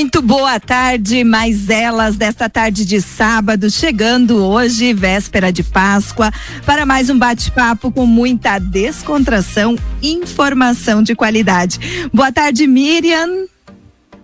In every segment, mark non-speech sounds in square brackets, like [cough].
Muito boa tarde, mais elas desta tarde de sábado, chegando hoje, véspera de Páscoa, para mais um bate-papo com muita descontração e informação de qualidade. Boa tarde, Miriam.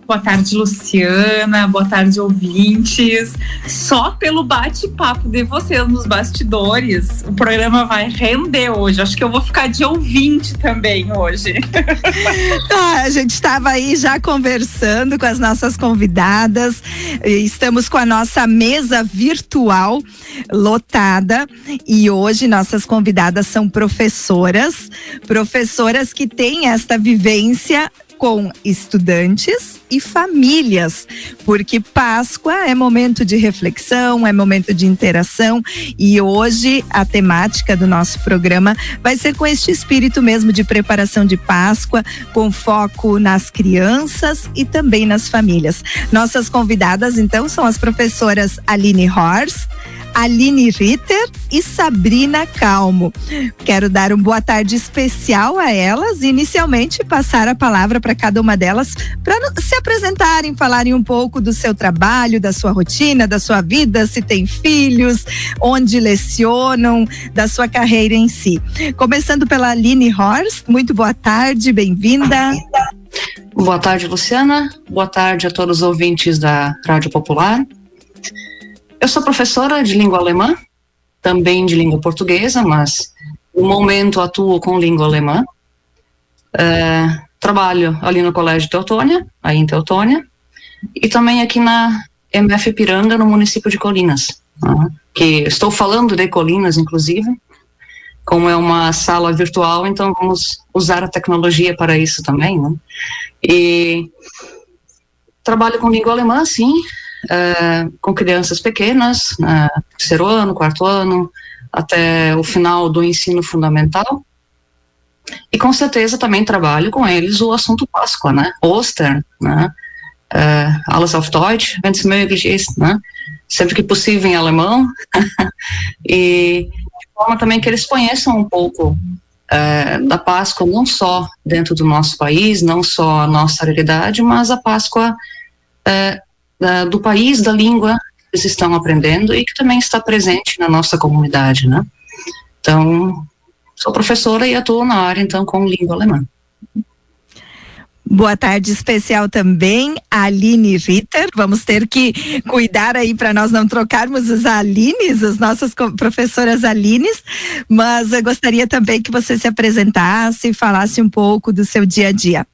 Boa tarde, Luciana. Boa tarde, ouvintes. Só pelo bate-papo de vocês nos bastidores, o programa vai render hoje. Acho que eu vou ficar de ouvinte também hoje. [laughs] ah, a gente estava aí já conversando com as nossas convidadas. Estamos com a nossa mesa virtual lotada e hoje nossas convidadas são professoras, professoras que têm esta vivência com estudantes e famílias, porque Páscoa é momento de reflexão, é momento de interação e hoje a temática do nosso programa vai ser com este espírito mesmo de preparação de Páscoa, com foco nas crianças e também nas famílias. Nossas convidadas então são as professoras Aline Horst, Aline Ritter e Sabrina Calmo. Quero dar uma boa tarde especial a elas e inicialmente passar a palavra para cada uma delas para se apresentarem, falarem um pouco do seu trabalho, da sua rotina, da sua vida, se tem filhos, onde lecionam, da sua carreira em si. Começando pela Aline Horst, muito boa tarde, bem-vinda. Boa tarde, Luciana. Boa tarde a todos os ouvintes da Rádio Popular. Eu sou professora de língua alemã, também de língua portuguesa, mas no momento atuo com língua alemã. É, trabalho ali no Colégio Teutônia, aí em Teutônia, e também aqui na MF Piranga, no município de Colinas, né, que estou falando de Colinas, inclusive, como é uma sala virtual, então vamos usar a tecnologia para isso também, né? E trabalho com língua alemã, sim, é, com crianças pequenas, terceiro ano, quarto ano, até o final do ensino fundamental. E com certeza também trabalho com eles o assunto Páscoa, né? Ostern, né? Uh, alles auf Deutsch, wenn es möglich ist, né? Sempre que possível em alemão. [laughs] e de forma também que eles conheçam um pouco uh, da Páscoa, não só dentro do nosso país, não só a nossa realidade, mas a Páscoa da, do país, da língua que eles estão aprendendo e que também está presente na nossa comunidade, né? Então, sou professora e atuo na área, então, com língua alemã. Boa tarde especial também, Aline Ritter. Vamos ter que cuidar aí para nós não trocarmos as Alines, as nossas professoras Alines, mas eu gostaria também que você se apresentasse e falasse um pouco do seu dia a dia.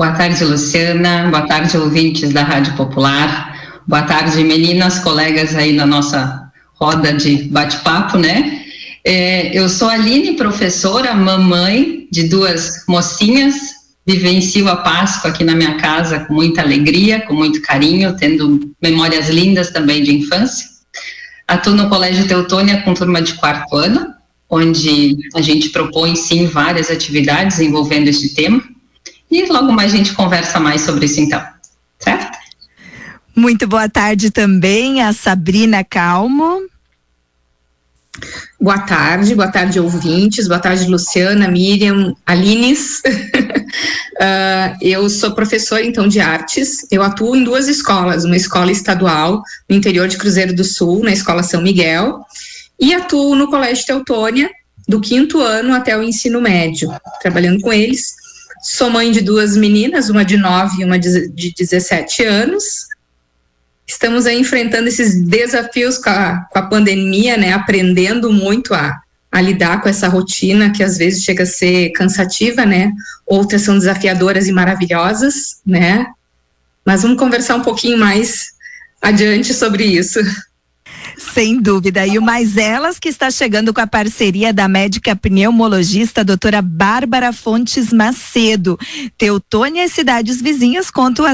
Boa tarde, Luciana. Boa tarde, ouvintes da Rádio Popular. Boa tarde, meninas, colegas aí na nossa roda de bate-papo, né? É, eu sou Aline, professora, mamãe de duas mocinhas. Vivencio a Páscoa aqui na minha casa com muita alegria, com muito carinho, tendo memórias lindas também de infância. Atuo no Colégio Teutônia com turma de quarto ano, onde a gente propõe, sim, várias atividades envolvendo este tema. E logo mais a gente conversa mais sobre isso então, certo? Muito boa tarde também a Sabrina Calmo. Boa tarde, boa tarde ouvintes, boa tarde Luciana, Miriam, Alines. uh, [laughs] eu sou professora então de artes, eu atuo em duas escolas, uma escola estadual no interior de Cruzeiro do Sul, na Escola São Miguel, e atuo no Colégio Teutônia, do quinto ano até o ensino médio, trabalhando com eles Sou mãe de duas meninas, uma de 9 e uma de 17 anos. Estamos aí enfrentando esses desafios com a, com a pandemia, né? Aprendendo muito a, a lidar com essa rotina que às vezes chega a ser cansativa, né? Outras são desafiadoras e maravilhosas, né? Mas vamos conversar um pouquinho mais adiante sobre isso. Sem dúvida. E o Mais Elas, que está chegando com a parceria da médica pneumologista doutora Bárbara Fontes Macedo. Teutônia e cidades vizinhas contam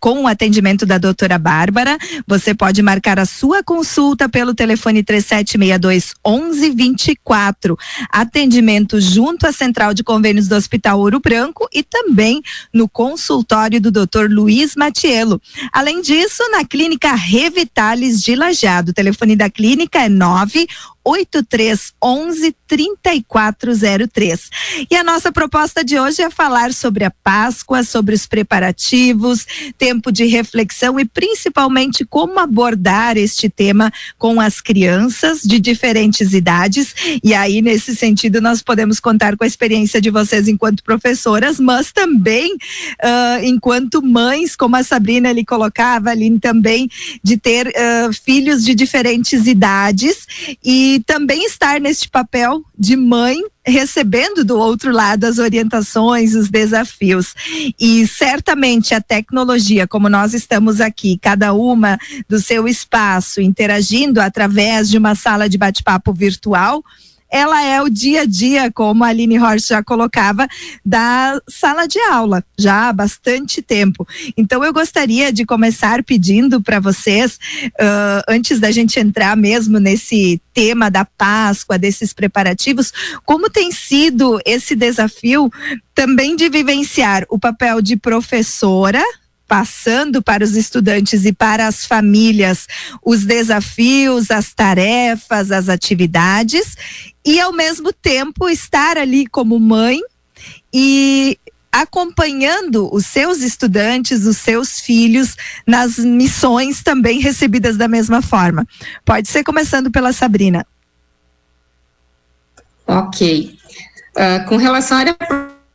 com o atendimento da doutora Bárbara. Você pode marcar a sua consulta pelo telefone 3762 1124. Atendimento junto à Central de Convênios do Hospital Ouro Branco e também no consultório do doutor Luiz Matiello. Além disso, na clínica Revitalis de Lajado. O telefone da clínica é 9 8311 3403. E a nossa proposta de hoje é falar sobre a Páscoa, sobre os preparativos, tempo de reflexão e principalmente como abordar este tema com as crianças de diferentes idades. E aí, nesse sentido, nós podemos contar com a experiência de vocês enquanto professoras, mas também uh, enquanto mães, como a Sabrina ali colocava, ali também, de ter uh, filhos de diferentes idades e também estar neste papel de mãe recebendo do outro lado as orientações, os desafios. E certamente a tecnologia, como nós estamos aqui, cada uma do seu espaço, interagindo através de uma sala de bate-papo virtual, ela é o dia a dia, como a Aline Horst já colocava, da sala de aula, já há bastante tempo. Então eu gostaria de começar pedindo para vocês, uh, antes da gente entrar mesmo nesse tema da Páscoa, desses preparativos, como tem sido esse desafio também de vivenciar o papel de professora, passando para os estudantes e para as famílias os desafios, as tarefas, as atividades e ao mesmo tempo estar ali como mãe e acompanhando os seus estudantes, os seus filhos nas missões também recebidas da mesma forma. Pode ser começando pela Sabrina. Ok. Uh, com relação à área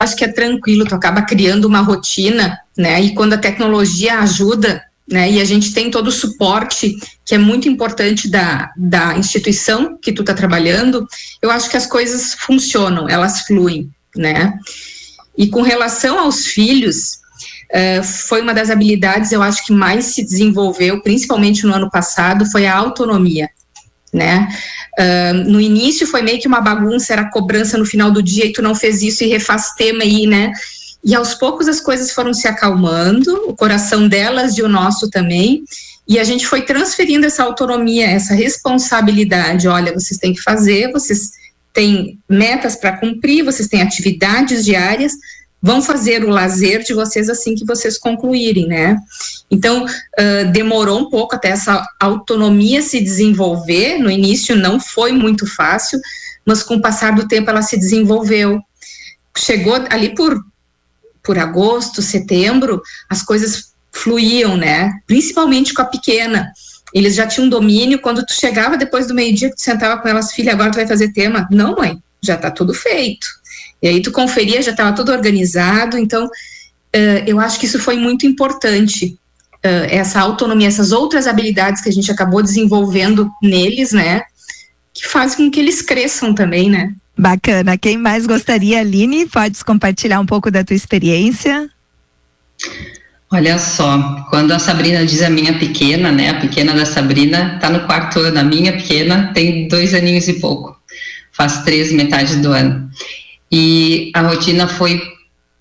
acho que é tranquilo, tu acaba criando uma rotina, né? E quando a tecnologia ajuda, né? E a gente tem todo o suporte que é muito importante da, da instituição que tu tá trabalhando, eu acho que as coisas funcionam, elas fluem, né? E com relação aos filhos, uh, foi uma das habilidades, eu acho que mais se desenvolveu, principalmente no ano passado, foi a autonomia, né? Uh, no início foi meio que uma bagunça, era cobrança no final do dia e tu não fez isso e refaz tema aí, né? E aos poucos as coisas foram se acalmando, o coração delas e o nosso também, e a gente foi transferindo essa autonomia, essa responsabilidade. Olha, vocês têm que fazer, vocês têm metas para cumprir, vocês têm atividades diárias, vão fazer o lazer de vocês assim que vocês concluírem, né? Então, uh, demorou um pouco até essa autonomia se desenvolver. No início não foi muito fácil, mas com o passar do tempo ela se desenvolveu. Chegou ali por, por agosto, setembro, as coisas fluíam, né? Principalmente com a pequena. Eles já tinham domínio. Quando tu chegava depois do meio-dia, tu sentava com elas, filha, agora tu vai fazer tema. Não, mãe, já tá tudo feito e aí tu conferia, já estava tudo organizado, então uh, eu acho que isso foi muito importante, uh, essa autonomia, essas outras habilidades que a gente acabou desenvolvendo neles, né, que fazem com que eles cresçam também, né. Bacana. Quem mais gostaria, Aline? Podes compartilhar um pouco da tua experiência? Olha só, quando a Sabrina diz a minha pequena, né? A pequena da Sabrina está no quarto ano, a minha pequena tem dois aninhos e pouco, faz três metade do ano e a rotina foi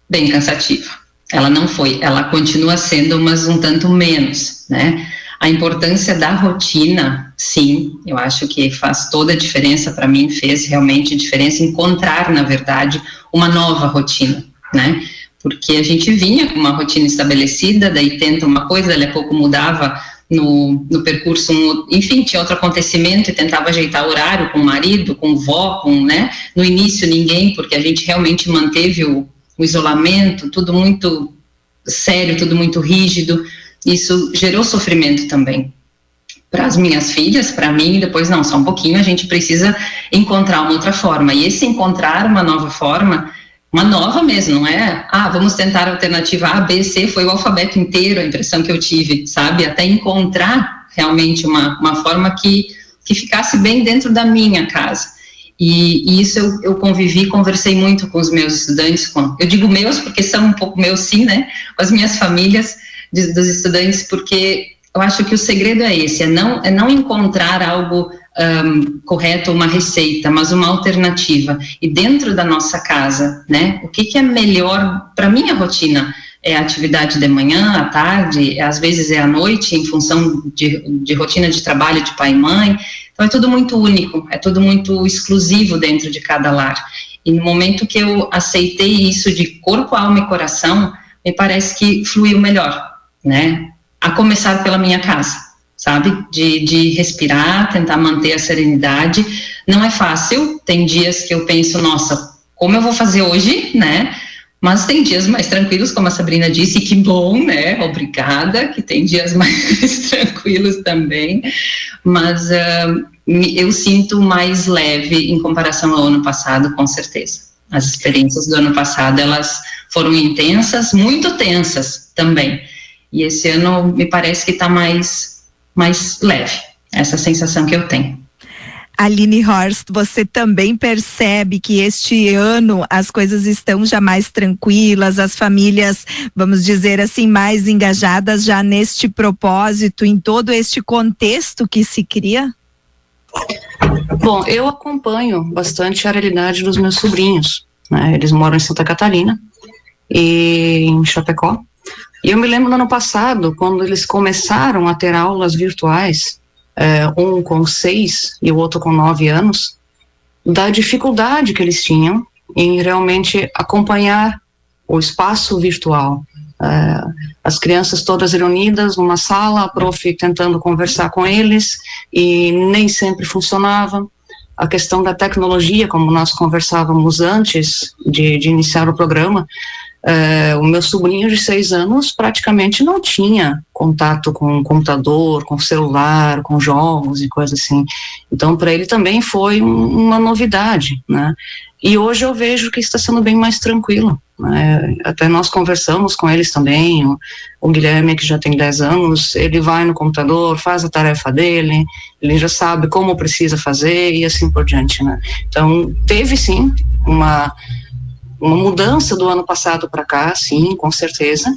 bem cansativa. Ela não foi, ela continua sendo, mas um tanto menos, né? A importância da rotina, sim, eu acho que faz toda a diferença para mim, fez realmente diferença encontrar, na verdade, uma nova rotina, né? Porque a gente vinha com uma rotina estabelecida, daí tenta uma coisa, dali a pouco mudava no, no percurso, enfim, tinha outro acontecimento e tentava ajeitar horário com o marido, com vó, com, né? No início ninguém, porque a gente realmente manteve o, o isolamento, tudo muito sério, tudo muito rígido. Isso gerou sofrimento também para as minhas filhas, para mim, depois não, só um pouquinho, a gente precisa encontrar uma outra forma. E esse encontrar uma nova forma uma nova mesmo, não é? Ah, vamos tentar a alternativa A, B, C, foi o alfabeto inteiro, a impressão que eu tive, sabe? Até encontrar realmente uma, uma forma que, que ficasse bem dentro da minha casa. E, e isso eu, eu, convivi, conversei muito com os meus estudantes, com, eu digo meus porque são um pouco meus sim, né? Com as minhas famílias de, dos estudantes, porque eu acho que o segredo é esse, é não, é não encontrar algo um, correto, uma receita, mas uma alternativa. E dentro da nossa casa, né? O que, que é melhor para minha rotina? É a atividade de manhã, à tarde, às vezes é à noite, em função de, de rotina de trabalho de pai e mãe. Então é tudo muito único, é tudo muito exclusivo dentro de cada lar. E no momento que eu aceitei isso de corpo, alma e coração, me parece que fluiu melhor, né? A começar pela minha casa sabe? De, de respirar, tentar manter a serenidade. Não é fácil, tem dias que eu penso, nossa, como eu vou fazer hoje, né? Mas tem dias mais tranquilos, como a Sabrina disse, que bom, né? Obrigada, que tem dias [laughs] mais tranquilos também. Mas uh, eu sinto mais leve em comparação ao ano passado, com certeza. As experiências do ano passado, elas foram intensas, muito tensas também. E esse ano me parece que está mais, mais leve, essa sensação que eu tenho. Aline Horst, você também percebe que este ano as coisas estão já mais tranquilas, as famílias, vamos dizer assim, mais engajadas já neste propósito, em todo este contexto que se cria? Bom, eu acompanho bastante a realidade dos meus sobrinhos. Né? Eles moram em Santa Catarina e em Chapecó. E eu me lembro no ano passado, quando eles começaram a ter aulas virtuais, é, um com seis e o outro com nove anos, da dificuldade que eles tinham em realmente acompanhar o espaço virtual. É, as crianças todas reunidas numa sala, a prof tentando conversar com eles e nem sempre funcionava. A questão da tecnologia, como nós conversávamos antes de, de iniciar o programa, é, o meu sobrinho de seis anos praticamente não tinha contato com computador, com celular, com jogos e coisas assim. Então, para ele também foi um, uma novidade, né? E hoje eu vejo que está sendo bem mais tranquilo. Né? Até nós conversamos com eles também. O, o Guilherme, que já tem 10 anos, ele vai no computador, faz a tarefa dele, ele já sabe como precisa fazer e assim por diante. Né? Então, teve sim uma uma mudança do ano passado para cá, sim, com certeza.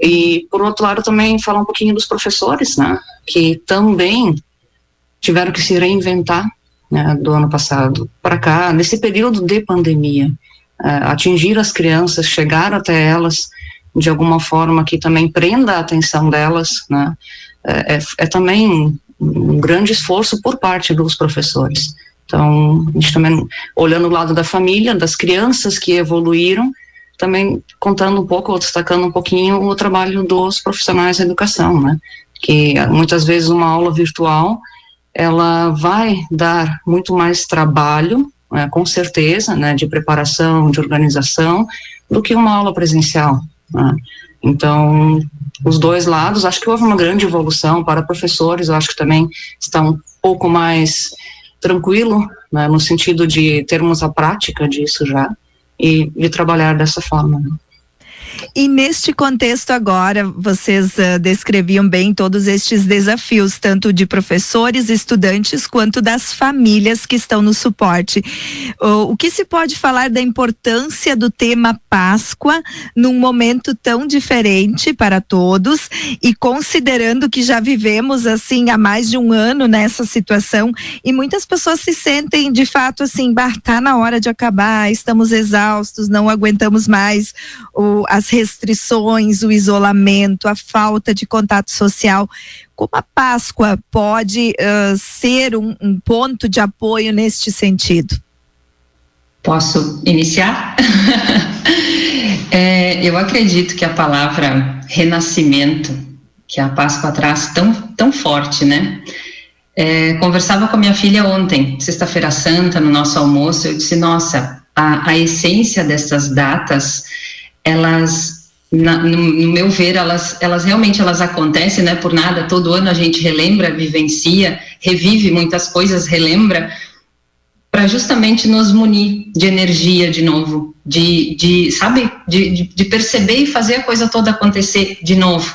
E, por outro lado, também falar um pouquinho dos professores, né, que também tiveram que se reinventar né, do ano passado para cá, nesse período de pandemia. Uh, atingir as crianças, chegar até elas de alguma forma que também prenda a atenção delas, né, é, é, é também um grande esforço por parte dos professores. Então, a gente também, olhando o lado da família, das crianças que evoluíram, também contando um pouco, ou destacando um pouquinho o trabalho dos profissionais da educação, né? Que muitas vezes uma aula virtual, ela vai dar muito mais trabalho, né, com certeza, né, de preparação, de organização, do que uma aula presencial. Né? Então, os dois lados, acho que houve uma grande evolução para professores, eu acho que também está um pouco mais tranquilo, né, no sentido de termos a prática disso já e de trabalhar dessa forma. E neste contexto agora, vocês uh, descreviam bem todos estes desafios, tanto de professores, estudantes, quanto das famílias que estão no suporte. Uh, o que se pode falar da importância do tema Páscoa num momento tão diferente para todos e considerando que já vivemos assim há mais de um ano nessa situação e muitas pessoas se sentem de fato assim, bah, tá na hora de acabar, estamos exaustos, não aguentamos mais o, as restrições, o isolamento, a falta de contato social. Como a Páscoa pode uh, ser um, um ponto de apoio neste sentido? Posso iniciar? [laughs] é, eu acredito que a palavra renascimento, que a Páscoa traz tão, tão forte, né? É, conversava com a minha filha ontem, sexta-feira santa, no nosso almoço, eu disse, nossa, a, a essência dessas datas elas na, no, no, meu ver, elas, elas realmente elas acontecem, né? Por nada, todo ano a gente relembra, vivencia, revive muitas coisas, relembra, para justamente nos munir de energia de novo, de, de sabe, de, de, de perceber e fazer a coisa toda acontecer de novo.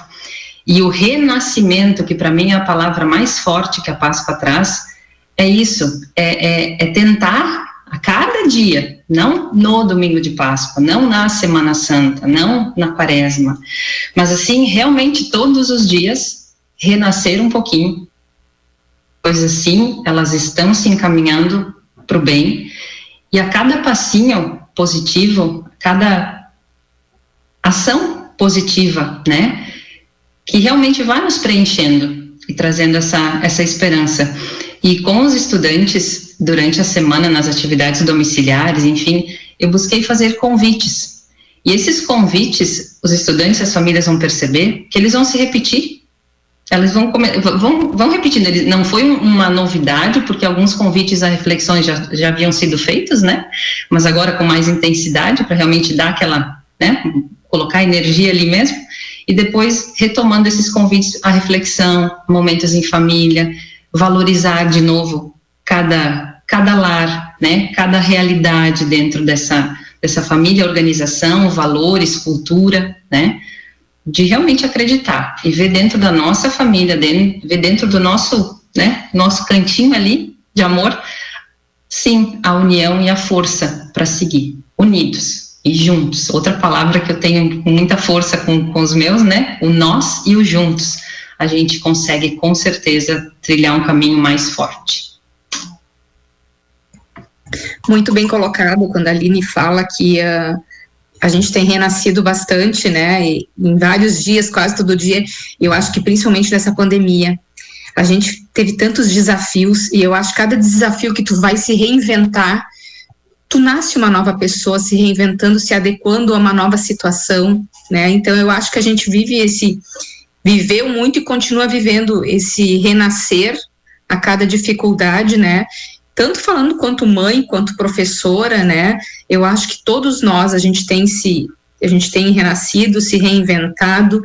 E o renascimento, que para mim é a palavra mais forte que a Páscoa traz, é isso, é, é, é tentar a cada dia, não no domingo de Páscoa, não na Semana Santa, não na Quaresma, mas assim, realmente todos os dias renascer um pouquinho. Pois assim, elas estão se encaminhando para o bem, e a cada passinho positivo, cada ação positiva, né, que realmente vai nos preenchendo e trazendo essa, essa esperança. E com os estudantes, durante a semana, nas atividades domiciliares, enfim, eu busquei fazer convites. E esses convites, os estudantes e as famílias vão perceber que eles vão se repetir. elas vão, vão, vão repetindo, não foi uma novidade, porque alguns convites a reflexões já, já haviam sido feitos, né? Mas agora com mais intensidade, para realmente dar aquela, né? Colocar energia ali mesmo, e depois retomando esses convites à reflexão, momentos em família, valorizar de novo cada, cada lar, né? Cada realidade dentro dessa, dessa família, organização, valores, cultura, né? de realmente acreditar e ver dentro da nossa família, ver dentro do nosso, né, nosso cantinho ali de amor, sim, a união e a força para seguir, unidos e juntos. Outra palavra que eu tenho muita força com, com os meus, né, o nós e o juntos. A gente consegue com certeza trilhar um caminho mais forte. Muito bem colocado quando a Aline fala que uh, a gente tem renascido bastante, né? E, em vários dias, quase todo dia. Eu acho que principalmente nessa pandemia, a gente teve tantos desafios e eu acho que cada desafio que tu vai se reinventar, tu nasce uma nova pessoa se reinventando, se adequando a uma nova situação, né? Então eu acho que a gente vive esse viveu muito e continua vivendo esse renascer a cada dificuldade, né? tanto falando quanto mãe, quanto professora, né? Eu acho que todos nós a gente tem se a gente tem renascido, se reinventado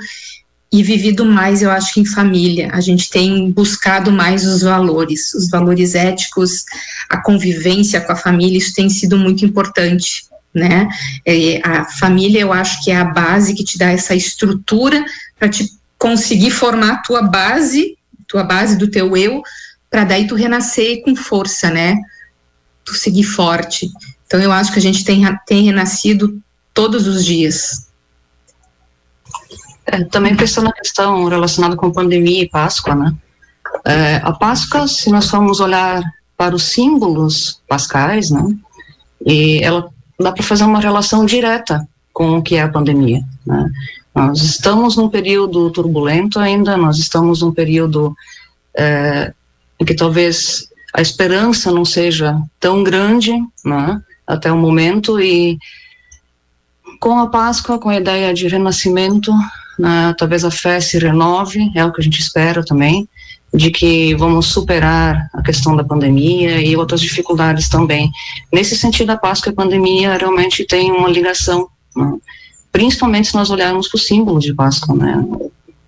e vivido mais, eu acho que em família. A gente tem buscado mais os valores, os valores éticos, a convivência com a família, isso tem sido muito importante, né? É, a família, eu acho que é a base que te dá essa estrutura para te conseguir formar a tua base, tua base do teu eu, para daí tu renascer com força, né? Tu seguir forte. Então eu acho que a gente tem, tem renascido todos os dias. É, também pensando na questão relacionada com pandemia e Páscoa, né? É, a Páscoa, se nós formos olhar para os símbolos pascais, né? E ela dá para fazer uma relação direta com o que é a pandemia, né? Nós estamos num período turbulento ainda, nós estamos num período é, em que talvez a esperança não seja tão grande né, até o momento e com a Páscoa, com a ideia de renascimento, né, talvez a fé se renove, é o que a gente espera também, de que vamos superar a questão da pandemia e outras dificuldades também. Nesse sentido, a Páscoa e a pandemia realmente têm uma ligação, né, principalmente se nós olharmos para os símbolos de Páscoa, né,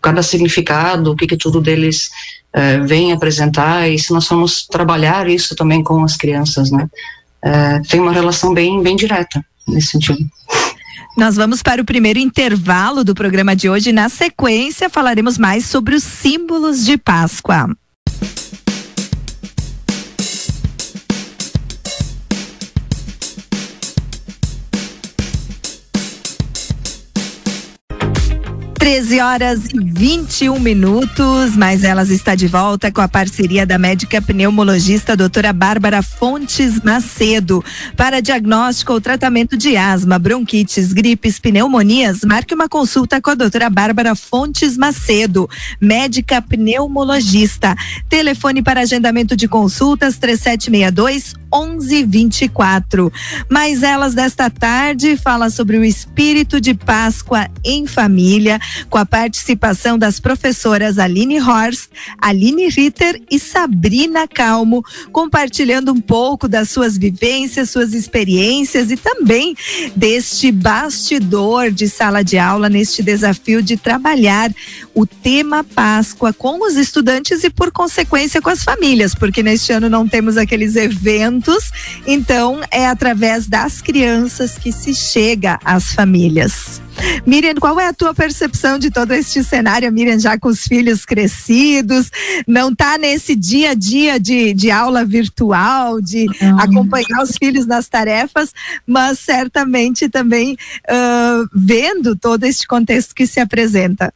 cada significado, o que, que tudo deles é, vem apresentar e se nós formos trabalhar isso também com as crianças, né, é, tem uma relação bem, bem direta nesse sentido. Nós vamos para o primeiro intervalo do programa de hoje. Na sequência, falaremos mais sobre os símbolos de Páscoa. 13 horas e 21 minutos, mas elas está de volta com a parceria da médica pneumologista doutora Bárbara Fontes Macedo. Para diagnóstico ou tratamento de asma, bronquites, gripes, pneumonias, marque uma consulta com a doutora Bárbara Fontes Macedo, médica pneumologista. Telefone para agendamento de consultas 3762 1124. Mas elas desta tarde fala sobre o espírito de Páscoa em família com a participação das professoras Aline Horst, Aline Ritter e Sabrina Calmo, compartilhando um pouco das suas vivências, suas experiências e também deste bastidor de sala de aula neste desafio de trabalhar o tema Páscoa com os estudantes e por consequência com as famílias, porque neste ano não temos aqueles eventos, então é através das crianças que se chega às famílias. Miriam, qual é a tua percepção de todo este cenário, Miriam, já com os filhos crescidos, não está nesse dia a dia de, de aula virtual, de acompanhar os filhos nas tarefas, mas certamente também uh, vendo todo este contexto que se apresenta.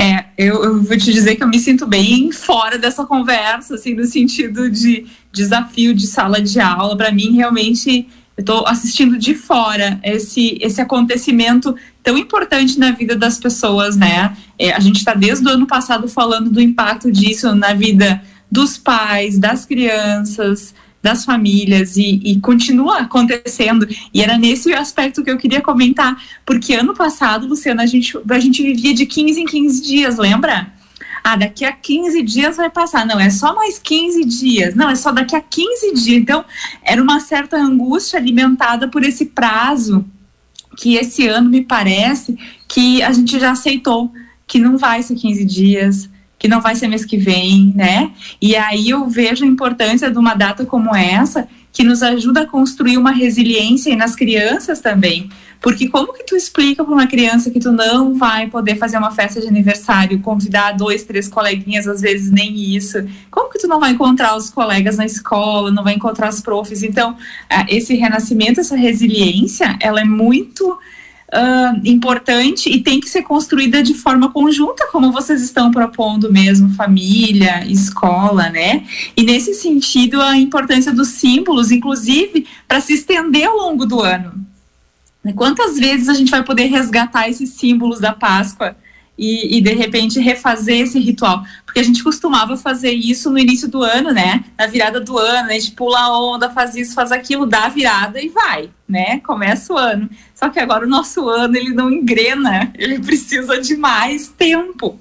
É, eu, eu, vou te dizer que eu me sinto bem fora dessa conversa, assim, no sentido de desafio de sala de aula. Para mim, realmente, eu estou assistindo de fora esse, esse acontecimento tão importante na vida das pessoas, né? É, a gente está desde o ano passado falando do impacto disso na vida dos pais, das crianças, das famílias e, e, continua acontecendo. E era nesse aspecto que eu queria comentar, porque ano passado, Luciana, a gente, a gente vivia de 15 em 15 dias, lembra? Ah, daqui a 15 dias vai passar. Não, é só mais 15 dias. Não, é só daqui a 15 dias. Então, era uma certa angústia alimentada por esse prazo que esse ano me parece que a gente já aceitou que não vai ser 15 dias, que não vai ser mês que vem, né? E aí eu vejo a importância de uma data como essa, que nos ajuda a construir uma resiliência nas crianças também. Porque como que tu explica para uma criança que tu não vai poder fazer uma festa de aniversário, convidar dois, três coleguinhas, às vezes nem isso? Como que tu não vai encontrar os colegas na escola, não vai encontrar os profs? Então, esse renascimento, essa resiliência, ela é muito Uh, importante e tem que ser construída de forma conjunta, como vocês estão propondo mesmo, família, escola, né? E nesse sentido, a importância dos símbolos, inclusive, para se estender ao longo do ano. Quantas vezes a gente vai poder resgatar esses símbolos da Páscoa e, e, de repente refazer esse ritual? Porque a gente costumava fazer isso no início do ano, né? Na virada do ano, a gente pula a onda, faz isso, faz aquilo, dá a virada e vai, né? Começa o ano. Só que agora o nosso ano ele não engrena, [laughs] ele precisa de mais tempo.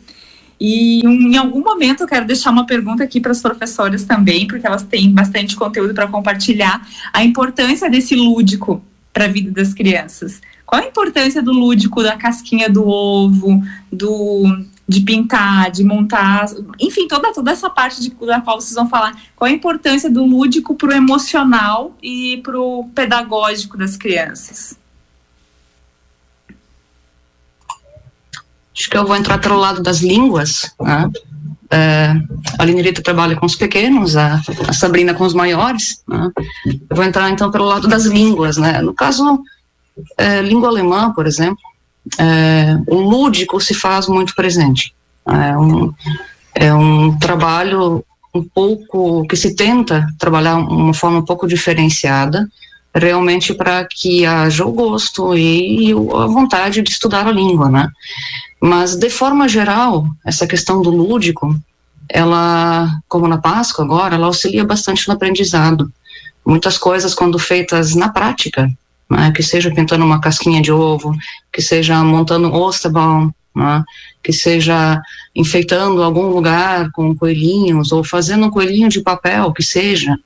E em algum momento eu quero deixar uma pergunta aqui para as professoras também, porque elas têm bastante conteúdo para compartilhar, a importância desse lúdico para a vida das crianças. Qual a importância do lúdico, da casquinha do ovo, do de pintar, de montar, enfim, toda, toda essa parte de, da qual vocês vão falar. Qual a importância do lúdico para o emocional e para o pedagógico das crianças? Acho que eu vou entrar pelo lado das línguas. Né? É, a Linerita trabalha com os pequenos, a, a Sabrina com os maiores. Né? Eu vou entrar então pelo lado das línguas. Né? No caso, é, língua alemã, por exemplo, é, o lúdico se faz muito presente. É um, é um trabalho um pouco que se tenta trabalhar uma forma um pouco diferenciada, realmente para que haja o gosto e a vontade de estudar a língua, né? Mas, de forma geral, essa questão do lúdico, ela, como na Páscoa agora, ela auxilia bastante no aprendizado. Muitas coisas, quando feitas na prática, né, que seja pintando uma casquinha de ovo, que seja montando um osterbaum, né, que seja enfeitando algum lugar com coelhinhos, ou fazendo um coelhinho de papel, que seja,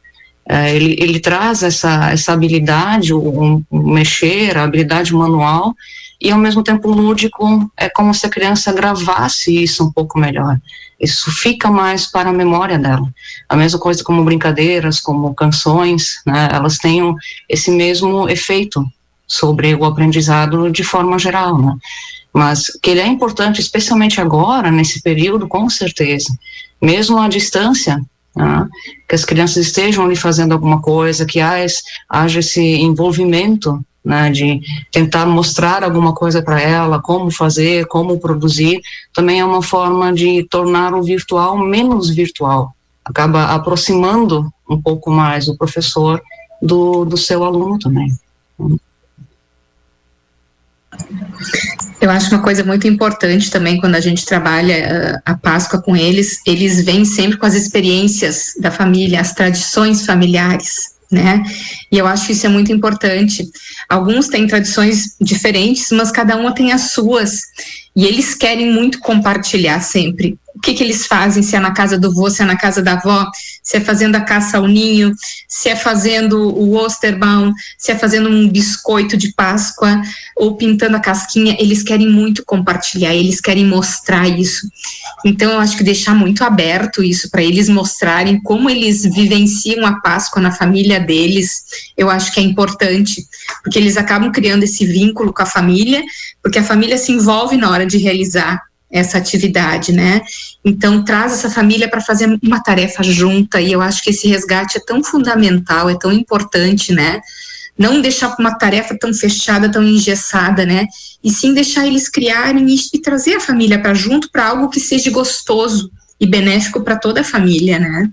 é, ele, ele traz essa, essa habilidade, o, o mexer, a habilidade manual, e ao mesmo tempo lúdico, é como se a criança gravasse isso um pouco melhor. Isso fica mais para a memória dela. A mesma coisa como brincadeiras, como canções, né, elas têm esse mesmo efeito sobre o aprendizado de forma geral, né? Mas que ele é importante, especialmente agora, nesse período, com certeza. Mesmo à distância, né, que as crianças estejam ali fazendo alguma coisa, que haja esse envolvimento né, de tentar mostrar alguma coisa para ela, como fazer, como produzir, também é uma forma de tornar o virtual menos virtual. Acaba aproximando um pouco mais o professor do, do seu aluno também. Eu acho uma coisa muito importante também quando a gente trabalha eh, a Páscoa com eles, eles vêm sempre com as experiências da família, as tradições familiares né? E eu acho que isso é muito importante. Alguns têm tradições diferentes, mas cada uma tem as suas. E eles querem muito compartilhar sempre o que, que eles fazem, se é na casa do vô, se é na casa da avó, se é fazendo a caça ao ninho, se é fazendo o Osterbaum, se é fazendo um biscoito de Páscoa ou pintando a casquinha, eles querem muito compartilhar, eles querem mostrar isso. Então, eu acho que deixar muito aberto isso para eles mostrarem como eles vivenciam a Páscoa na família deles, eu acho que é importante, porque eles acabam criando esse vínculo com a família, porque a família se envolve na hora de realizar essa atividade, né? Então traz essa família para fazer uma tarefa junta e eu acho que esse resgate é tão fundamental, é tão importante, né? Não deixar uma tarefa tão fechada, tão engessada, né? E sim deixar eles criarem e, e trazer a família para junto para algo que seja gostoso e benéfico para toda a família, né?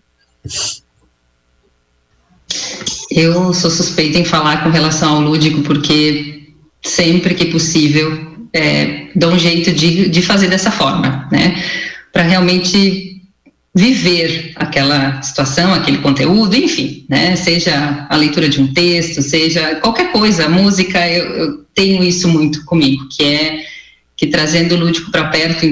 Eu sou suspeita em falar com relação ao lúdico porque sempre que possível é, dá um jeito de, de fazer dessa forma, né? Para realmente viver aquela situação, aquele conteúdo, enfim, né? Seja a leitura de um texto, seja qualquer coisa, música, eu, eu tenho isso muito comigo, que é que trazendo o lúdico para perto,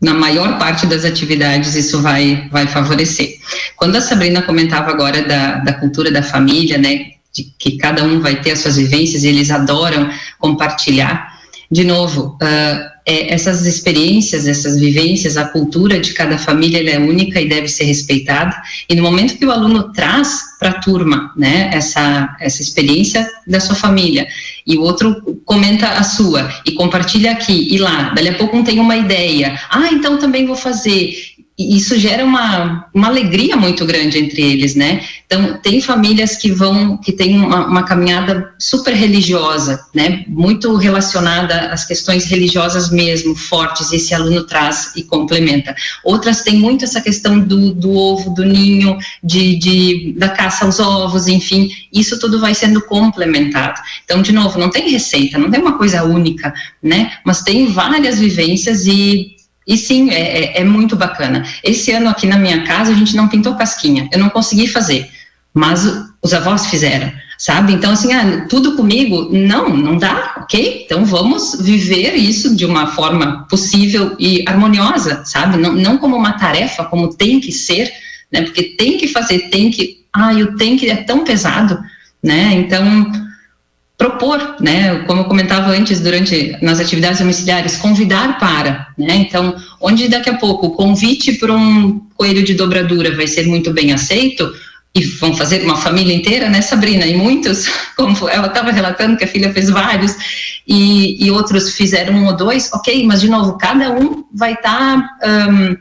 na maior parte das atividades isso vai, vai favorecer. Quando a Sabrina comentava agora da, da cultura da família, né, de que cada um vai ter as suas vivências e eles adoram compartilhar, de novo, uh, é, essas experiências, essas vivências, a cultura de cada família é única e deve ser respeitada. E no momento que o aluno traz para a turma, né, essa essa experiência da sua família e o outro comenta a sua e compartilha aqui e lá, dali a pouco um tem uma ideia, ah, então também vou fazer e isso gera uma, uma alegria muito grande entre eles, né? Então, tem famílias que vão, que têm uma, uma, caminhada super religiosa, né? Muito relacionada às questões religiosas mesmo, fortes, e esse aluno traz e complementa. Outras têm muito essa questão do, do ovo, do ninho, de, de, da caça aos ovos, enfim, isso tudo vai sendo complementado. Então, de novo, não tem receita, não tem uma coisa única, né? Mas tem várias vivências e e sim, é, é, é, muito bacana. Esse ano aqui na minha casa a gente não pintou casquinha, eu não consegui fazer, mas os avós fizeram, sabe? Então, assim, ah, tudo comigo, não, não dá, ok? Então vamos viver isso de uma forma possível e harmoniosa, sabe? Não, não como uma tarefa, como tem que ser, né? Porque tem que fazer, tem que. Ah, eu tenho que é tão pesado, né? Então propor, né, como eu comentava antes durante nas atividades domiciliares, convidar para, né, então, onde daqui a pouco o convite para um coelho de dobradura vai ser muito bem aceito, e vão fazer uma família inteira, né, Sabrina? E muitos, [laughs] como ela estava relatando que a filha fez vários, e, e, outros fizeram um ou dois, ok, mas de novo, cada um vai estar tá, um,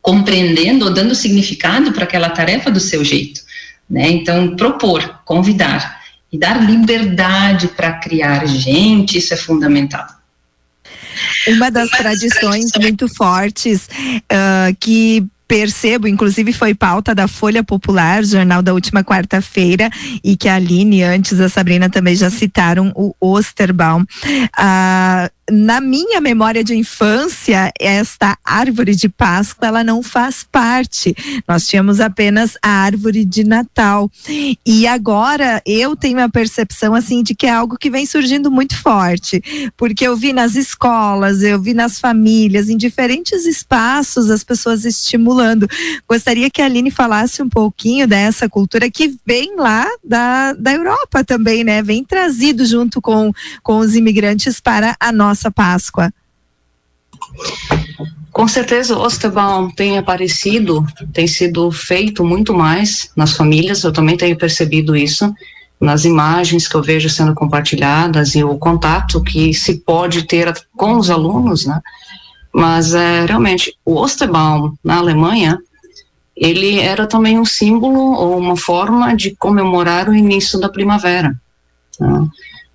compreendendo ou dando significado para aquela tarefa do seu jeito, né? Então, propor, convidar e dar liberdade para criar gente, isso é fundamental. Uma das tradições muito fortes uh, que percebo, inclusive foi pauta da Folha Popular, jornal da última quarta-feira, e que a Aline, antes a Sabrina também já citaram o Osterbaum. Ah, na minha memória de infância, esta árvore de Páscoa, ela não faz parte. Nós tínhamos apenas a árvore de Natal. E agora eu tenho a percepção assim de que é algo que vem surgindo muito forte, porque eu vi nas escolas, eu vi nas famílias, em diferentes espaços as pessoas estimulando. Gostaria que a Aline falasse um pouquinho dessa cultura que vem lá da, da Europa também, né? Vem trazido junto com, com os imigrantes para a nossa nossa Páscoa? Com certeza o Osterbaum tem aparecido, tem sido feito muito mais nas famílias, eu também tenho percebido isso nas imagens que eu vejo sendo compartilhadas e o contato que se pode ter com os alunos, né? Mas é, realmente o Osterbaum na Alemanha ele era também um símbolo ou uma forma de comemorar o início da primavera. Né?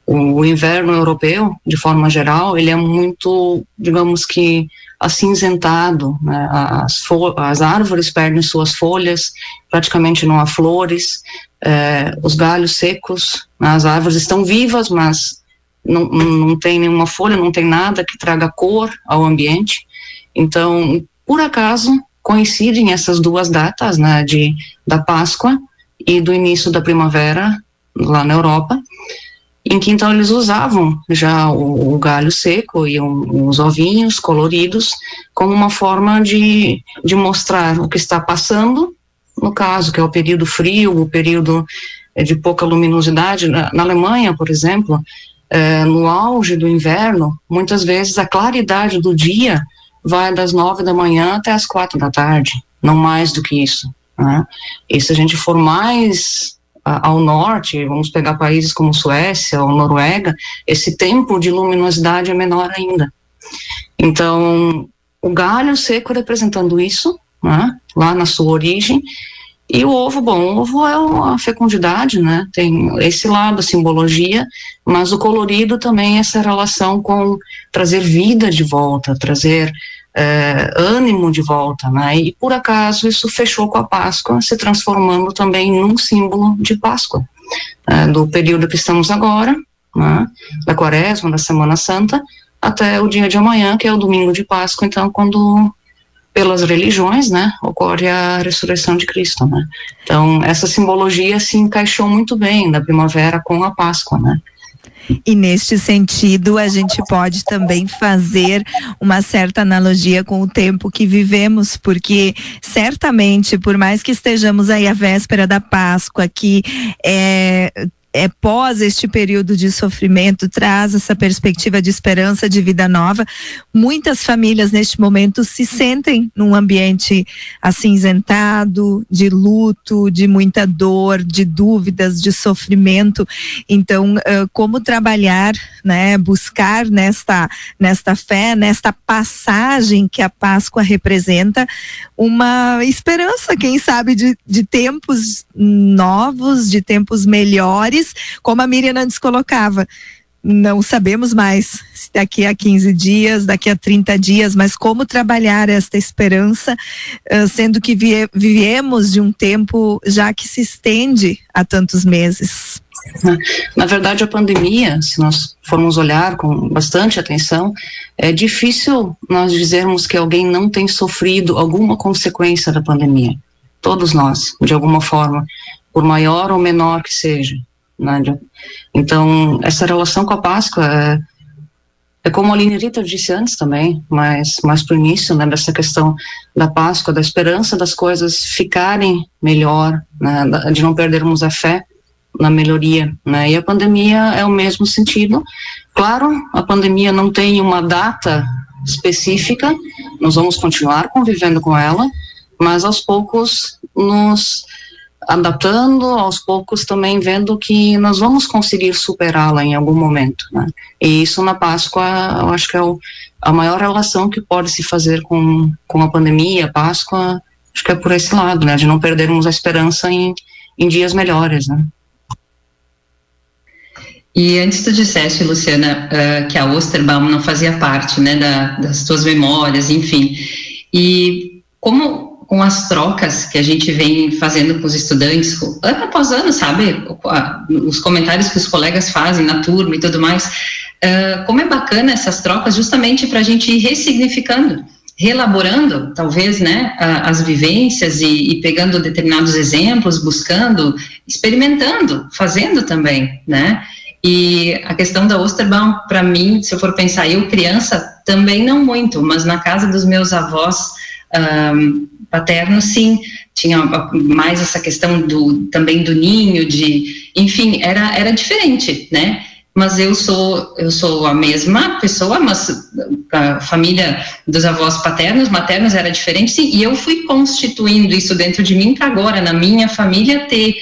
O inverno europeu, de forma geral, ele é muito, digamos que, acinzentado, né? as, as árvores perdem suas folhas, praticamente não há flores, é, os galhos secos, né? as árvores estão vivas, mas não, não tem nenhuma folha, não tem nada que traga cor ao ambiente. Então, por acaso, coincidem essas duas datas, né, de, da Páscoa e do início da primavera lá na Europa, em que então eles usavam já o, o galho seco e um, os ovinhos coloridos como uma forma de, de mostrar o que está passando, no caso, que é o período frio, o período é, de pouca luminosidade. Na, na Alemanha, por exemplo, é, no auge do inverno, muitas vezes a claridade do dia vai das nove da manhã até as quatro da tarde, não mais do que isso. Né? E se a gente for mais ao norte, vamos pegar países como Suécia ou Noruega, esse tempo de luminosidade é menor ainda. Então, o galho seco representando isso, né, lá na sua origem, e o ovo, bom, o ovo é a fecundidade, né? Tem esse lado, a simbologia, mas o colorido também essa relação com trazer vida de volta, trazer é, ânimo de volta, né? E por acaso isso fechou com a Páscoa, se transformando também num símbolo de Páscoa, é, do período que estamos agora, né? Da Quaresma, da Semana Santa, até o dia de amanhã, que é o domingo de Páscoa, então quando pelas religiões, né, ocorre a ressurreição de Cristo, né? Então essa simbologia se encaixou muito bem da primavera com a Páscoa, né? E neste sentido, a gente pode também fazer uma certa analogia com o tempo que vivemos, porque certamente, por mais que estejamos aí à véspera da Páscoa, que é, é, pós este período de sofrimento, traz essa perspectiva de esperança de vida nova. Muitas famílias neste momento se sentem num ambiente acinzentado, de luto, de muita dor, de dúvidas, de sofrimento. Então, uh, como trabalhar, né, buscar nesta, nesta fé, nesta passagem que a Páscoa representa, uma esperança, quem sabe, de, de tempos novos, de tempos melhores como a Miriam antes colocava. Não sabemos mais se daqui a 15 dias, daqui a 30 dias, mas como trabalhar esta esperança, sendo que viemos de um tempo já que se estende a tantos meses. Na verdade, a pandemia, se nós formos olhar com bastante atenção, é difícil nós dizermos que alguém não tem sofrido alguma consequência da pandemia. Todos nós, de alguma forma, por maior ou menor que seja. Nádia. Então, essa relação com a Páscoa é, é como a Aline disse antes também, mas mais para o início, né, dessa questão da Páscoa, da esperança das coisas ficarem melhor, né, de não perdermos a fé na melhoria, né, e a pandemia é o mesmo sentido. Claro, a pandemia não tem uma data específica, nós vamos continuar convivendo com ela, mas aos poucos nos adaptando aos poucos também vendo que nós vamos conseguir superá-la em algum momento né? e isso na Páscoa eu acho que é o, a maior relação que pode se fazer com, com a pandemia Páscoa acho que é por esse lado né de não perdermos a esperança em, em dias melhores né e antes tu disseste, Luciana, uh, que a Osterbaum não fazia parte, né, da, das tuas memórias, enfim. E como com as trocas que a gente vem fazendo com os estudantes, ano após ano, sabe? Os comentários que os colegas fazem na turma e tudo mais. Uh, como é bacana essas trocas, justamente para a gente ir ressignificando, relaborando, talvez, né, as vivências e, e pegando determinados exemplos, buscando, experimentando, fazendo também, né? E a questão da Osterbaum, para mim, se eu for pensar, eu criança, também não muito, mas na casa dos meus avós, um, paterno, sim, tinha mais essa questão do também do ninho, de, enfim, era era diferente, né? Mas eu sou eu sou a mesma pessoa, mas a família dos avós paternos, maternos era diferente, sim, e eu fui constituindo isso dentro de mim para agora na minha família ter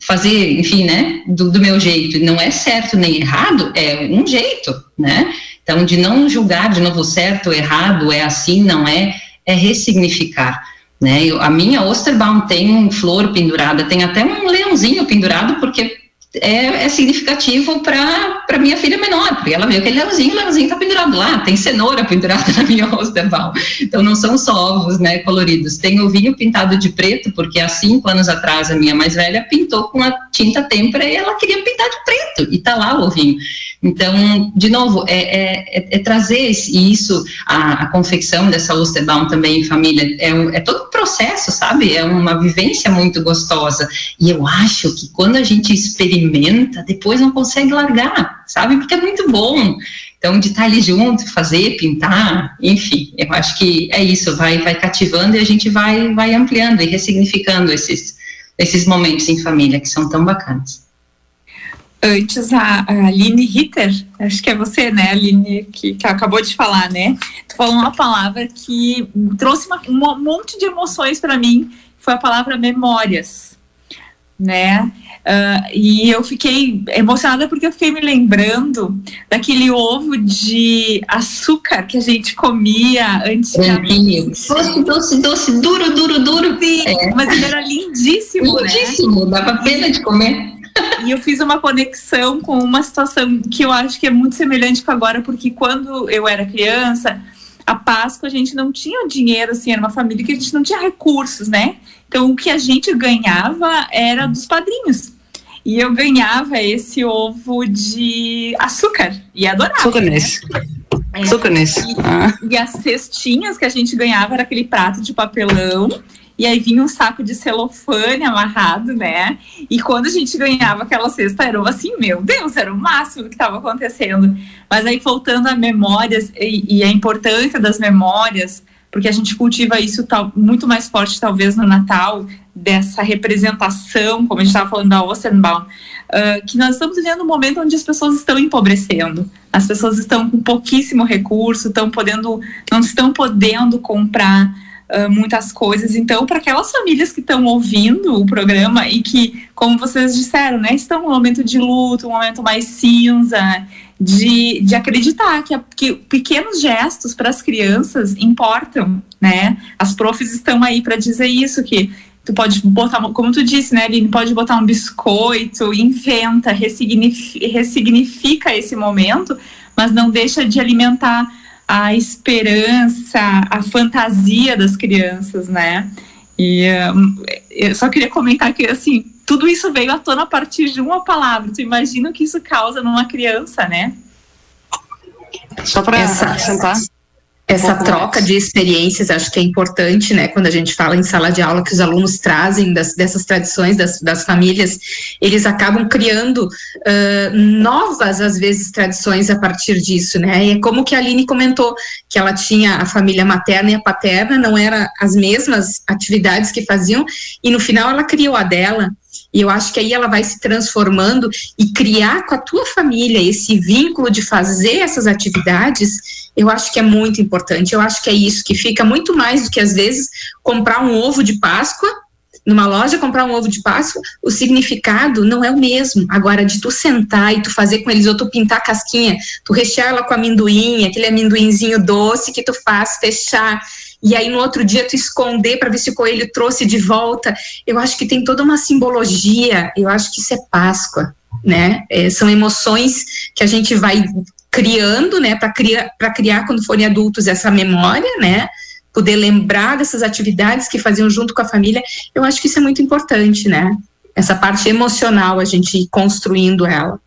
fazer, enfim, né, do, do meu jeito. Não é certo nem errado, é um jeito, né? Então, de não julgar de novo certo, errado, é assim, não é, é ressignificar. Né? Eu, a minha Osterbaum tem flor pendurada, tem até um leãozinho pendurado, porque é, é significativo para minha filha menor, porque ela vê aquele leãozinho, o leãozinho está pendurado lá, tem cenoura pendurada [laughs] na minha Osterbaum. Então não são só ovos né, coloridos. Tem ovinho pintado de preto, porque há cinco anos atrás a minha mais velha pintou com a tinta têmpera e ela queria pintar de preto, e está lá o ovinho. Então, de novo, é, é, é, é trazer isso, a, a, confecção dessa Osterbaum também em família, é, é todo um processo, sabe? É uma vivência muito gostosa. E eu acho que quando a gente experimenta, depois não consegue largar, sabe? Porque é muito bom. Então, de estar ali junto, fazer, pintar, enfim, eu acho que é isso, vai, vai cativando e a gente vai, vai ampliando e ressignificando esses, esses momentos em família que são tão bacanas antes a, a Aline Ritter, acho que é você, né, Aline, que, que acabou de falar, né? Tu falou uma palavra que trouxe uma, um monte de emoções para mim, foi a palavra memórias, né? Uh, e eu fiquei emocionada porque eu fiquei me lembrando daquele ovo de açúcar que a gente comia antigamente. Doce, doce, doce, duro, duro, duro. Sim, é. mas ele era lindíssimo, lindíssimo, né? dava pena de comer e eu fiz uma conexão com uma situação que eu acho que é muito semelhante com agora, porque quando eu era criança, a Páscoa a gente não tinha dinheiro, assim, era uma família que a gente não tinha recursos, né? Então o que a gente ganhava era dos padrinhos. E eu ganhava esse ovo de açúcar e adorava. Açúcar né? nesse. É, açúcar nesse. E, ah. e as cestinhas que a gente ganhava era aquele prato de papelão e aí vinha um saco de celofane amarrado, né? E quando a gente ganhava aquela cesta, era assim, meu Deus, era o máximo que estava acontecendo. Mas aí, voltando a memórias e, e, a importância das memórias, porque a gente cultiva isso tal, muito mais forte, talvez, no Natal, dessa representação, como a gente estava falando da Ossenbaum, uh, que nós estamos vivendo um momento onde as pessoas estão empobrecendo. As pessoas estão com pouquíssimo recurso, estão podendo, não estão podendo comprar uh, muitas coisas. Então, para aquelas famílias que estão ouvindo o programa e que, como vocês disseram, né, estão num momento de luto, um momento mais cinza, de, de acreditar que, que pequenos gestos para as crianças importam, né? As profs estão aí para dizer isso, que tu pode botar, como tu disse, né, Aline, pode botar um biscoito, inventa, ressignifica, ressignifica esse momento, mas não deixa de alimentar a esperança, a fantasia das crianças, né? E um, eu só queria comentar que, assim, tudo isso veio à tona a partir de uma palavra. Tu imagina o que isso causa numa criança, né? Só para acrescentar. Essa troca de experiências acho que é importante, né? Quando a gente fala em sala de aula que os alunos trazem das, dessas tradições das, das famílias, eles acabam criando uh, novas, às vezes, tradições a partir disso, né? E é como que a Aline comentou, que ela tinha a família materna e a paterna, não eram as mesmas atividades que faziam, e no final ela criou a dela, e eu acho que aí ela vai se transformando e criar com a tua família esse vínculo de fazer essas atividades, eu acho que é muito importante. Eu acho que é isso que fica muito mais do que às vezes comprar um ovo de Páscoa numa loja comprar um ovo de Páscoa, o significado não é o mesmo. Agora, de tu sentar e tu fazer com eles, ou tu pintar a casquinha, tu rechear ela com amendoim, aquele amendoinzinho doce que tu faz, fechar, e aí no outro dia tu esconder para ver se o coelho trouxe de volta. Eu acho que tem toda uma simbologia, eu acho que isso é Páscoa, né? É, são emoções que a gente vai criando, né, para criar, para criar quando forem adultos essa memória, né? Poder lembrar dessas atividades que faziam junto com a família, eu acho que isso é muito importante, né? Essa parte emocional, a gente ir construindo ela.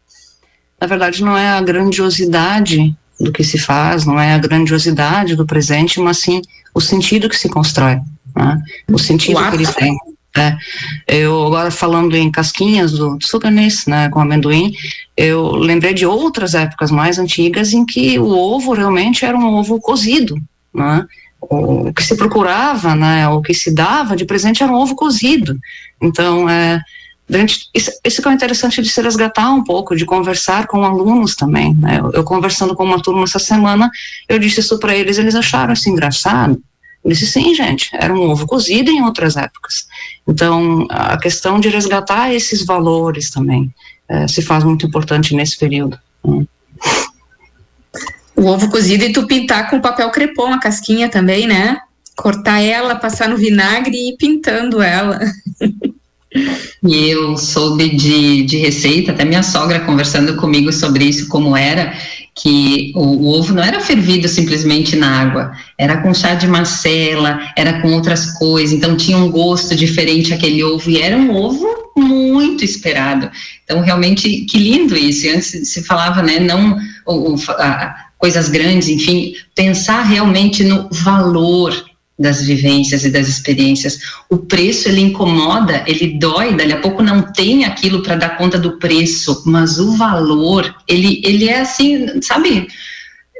Na verdade, não é a grandiosidade do que se faz, não é a grandiosidade do presente, mas sim o sentido que se constrói, né? o sentido o que ele tem. É, eu agora falando em casquinhas do suganis, né, com amendoim, eu lembrei de outras épocas mais antigas em que o ovo realmente era um ovo cozido, né? O que se procurava, né, o que se dava de presente era um ovo cozido. Então, é, Durante, isso, isso que é interessante de se resgatar um pouco, de conversar com alunos também. Né? Eu, eu, conversando com uma turma essa semana, eu disse isso para eles, eles acharam isso engraçado. Eu disse, sim, gente, era um ovo cozido em outras épocas. Então, a questão de resgatar esses valores também é, se faz muito importante nesse período. Né? O ovo cozido e tu pintar com papel crepom a casquinha também, né? Cortar ela, passar no vinagre e ir pintando ela. [laughs] E eu soube de, de receita, até minha sogra conversando comigo sobre isso, como era, que o, o, ovo não era fervido simplesmente na água, era com chá de macela, era com outras coisas, então tinha um gosto diferente aquele ovo, e era um ovo muito esperado. Então, realmente, que lindo isso. E antes se falava, né, não o, o, a, coisas grandes, enfim, pensar realmente no valor das vivências e das experiências. O preço ele incomoda, ele dói, dali a pouco não tem aquilo para dar conta do preço, mas o valor, ele, ele é assim, sabe?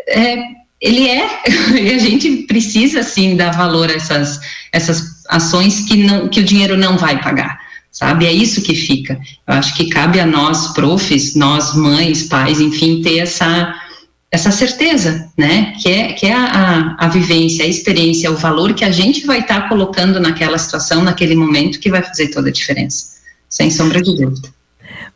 É, ele é, [laughs] e a gente precisa sim dar valor a essas, essas ações que, não, que o dinheiro não vai pagar. Sabe, é isso que fica. Eu acho que cabe a nós, profs, nós, mães, pais, enfim, ter essa, essa certeza, né? Que é, que é a, a, a vivência, a experiência, o valor que a gente vai estar tá colocando naquela situação, naquele momento, que vai fazer toda a diferença, sem sombra de dúvida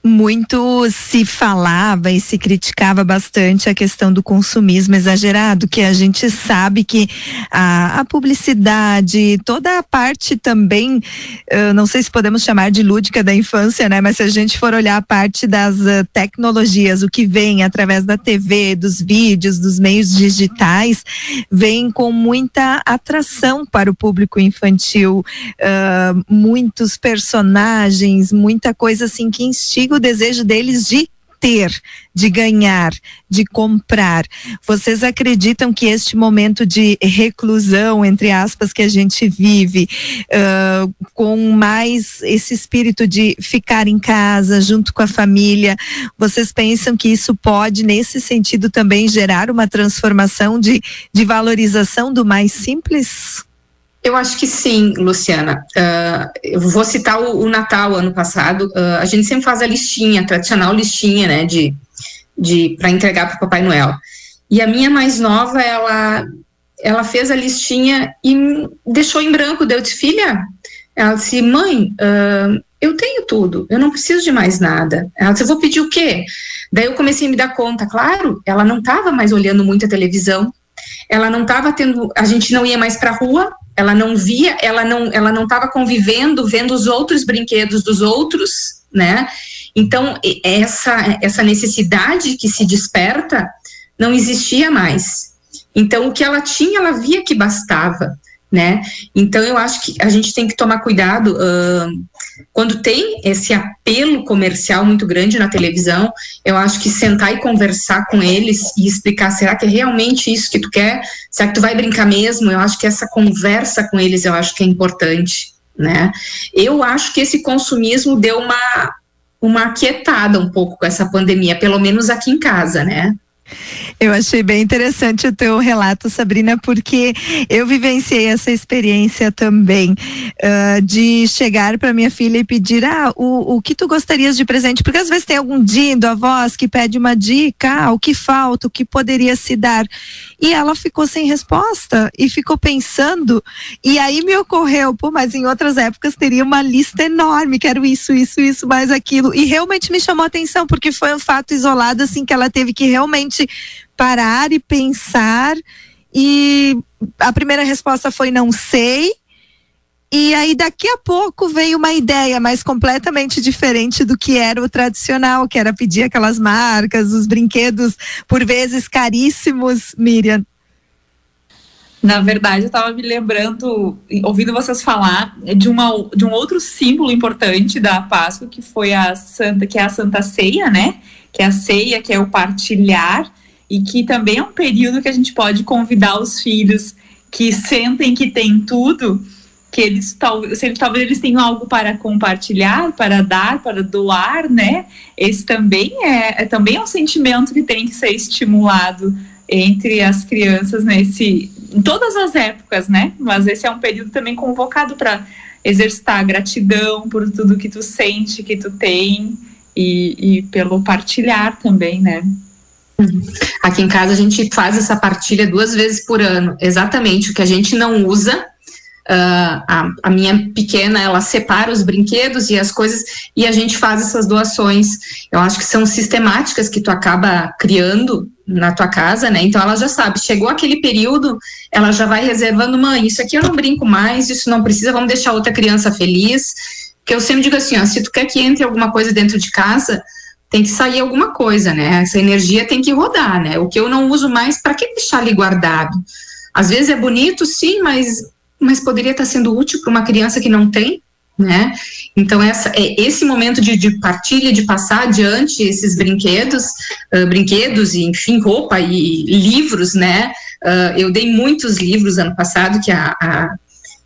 muito se falava e se criticava bastante a questão do consumismo exagerado, que a gente sabe que a, a publicidade, toda a parte também, não sei se podemos chamar de lúdica da infância, né? Mas se a gente for olhar a parte das uh, tecnologias, o que vem através da TV, dos vídeos, dos meios digitais, vem com muita atração para o público infantil, uh, muitos personagens, muita coisa assim que instiga o desejo deles de ter, de ganhar, de comprar. Vocês acreditam que este momento de reclusão, entre aspas, que a gente vive, uh, com mais esse espírito de ficar em casa, junto com a família, vocês pensam que isso pode, nesse sentido, também gerar uma transformação de, de valorização do mais simples? Eu acho que sim, Luciana. Uh, eu vou citar o, o Natal ano passado. Uh, a gente sempre faz a listinha, a tradicional listinha, né, de, de para entregar para Papai Noel. E a minha mais nova, ela, ela fez a listinha e deixou em branco. Deu disse, filha, ela disse, mãe, uh, eu tenho tudo, eu não preciso de mais nada. Ela disse, eu vou pedir o quê? Daí eu comecei a me dar conta, claro, ela não estava mais olhando muito a televisão, ela não estava tendo, a gente não ia mais para a rua, ela não via, ela não, ela não estava convivendo, vendo os outros brinquedos dos outros, né? Então essa essa necessidade que se desperta não existia mais. Então o que ela tinha, ela via que bastava né? Então eu acho que a gente tem que tomar cuidado uh, quando tem esse apelo comercial muito grande na televisão. Eu acho que sentar e conversar com eles e explicar será que é realmente isso que tu quer? Será que tu vai brincar mesmo? Eu acho que essa conversa com eles eu acho que é importante, né? Eu acho que esse consumismo deu uma uma aquietada um pouco com essa pandemia, pelo menos aqui em casa, né? Eu achei bem interessante o teu relato, Sabrina, porque eu vivenciei essa experiência também uh, de chegar para minha filha e pedir ah, o, o que tu gostarias de presente, porque às vezes tem algum dindo, a voz que pede uma dica, ah, o que falta, o que poderia se dar. E ela ficou sem resposta e ficou pensando, e aí me ocorreu, pô, mas em outras épocas teria uma lista enorme, quero isso, isso, isso, mais aquilo. E realmente me chamou a atenção, porque foi um fato isolado, assim, que ela teve que realmente parar e pensar. E a primeira resposta foi não sei. E aí daqui a pouco veio uma ideia, mas completamente diferente do que era o tradicional, que era pedir aquelas marcas, os brinquedos por vezes caríssimos, Miriam. Na verdade, eu estava me lembrando, ouvindo vocês falar de, uma, de um outro símbolo importante da Páscoa, que foi a Santa, que é a Santa Ceia, né? Que é a ceia, que é o partilhar e que também é um período que a gente pode convidar os filhos que sentem que tem tudo, que eles talvez, talvez eles tenham algo para compartilhar, para dar, para doar, né? Esse também é, é também é um sentimento que tem que ser estimulado entre as crianças nesse em todas as épocas, né? Mas esse é um período também convocado para exercitar gratidão por tudo que tu sente, que tu tem e, e pelo partilhar também, né? Aqui em casa a gente faz essa partilha duas vezes por ano, exatamente o que a gente não usa. Uh, a, a, minha pequena ela separa os brinquedos e as coisas e a gente faz essas doações. Eu acho que são sistemáticas que tu acaba criando na tua casa, né? Então ela já sabe, chegou aquele período, ela já vai reservando, mãe, isso aqui eu não brinco mais, isso não precisa, vamos deixar outra criança feliz. Que eu sempre digo assim, ó, se tu quer que entre alguma coisa dentro de casa, tem que sair alguma coisa, né? Essa energia tem que rodar, né? O que eu não uso mais, para que deixar ali guardado? Às vezes é bonito, sim, mas, mas poderia estar sendo útil para uma criança que não tem, né? Então essa é esse momento de, de partilha, de passar adiante esses brinquedos, uh, brinquedos e enfim roupa e livros, né? Uh, eu dei muitos livros ano passado que a, a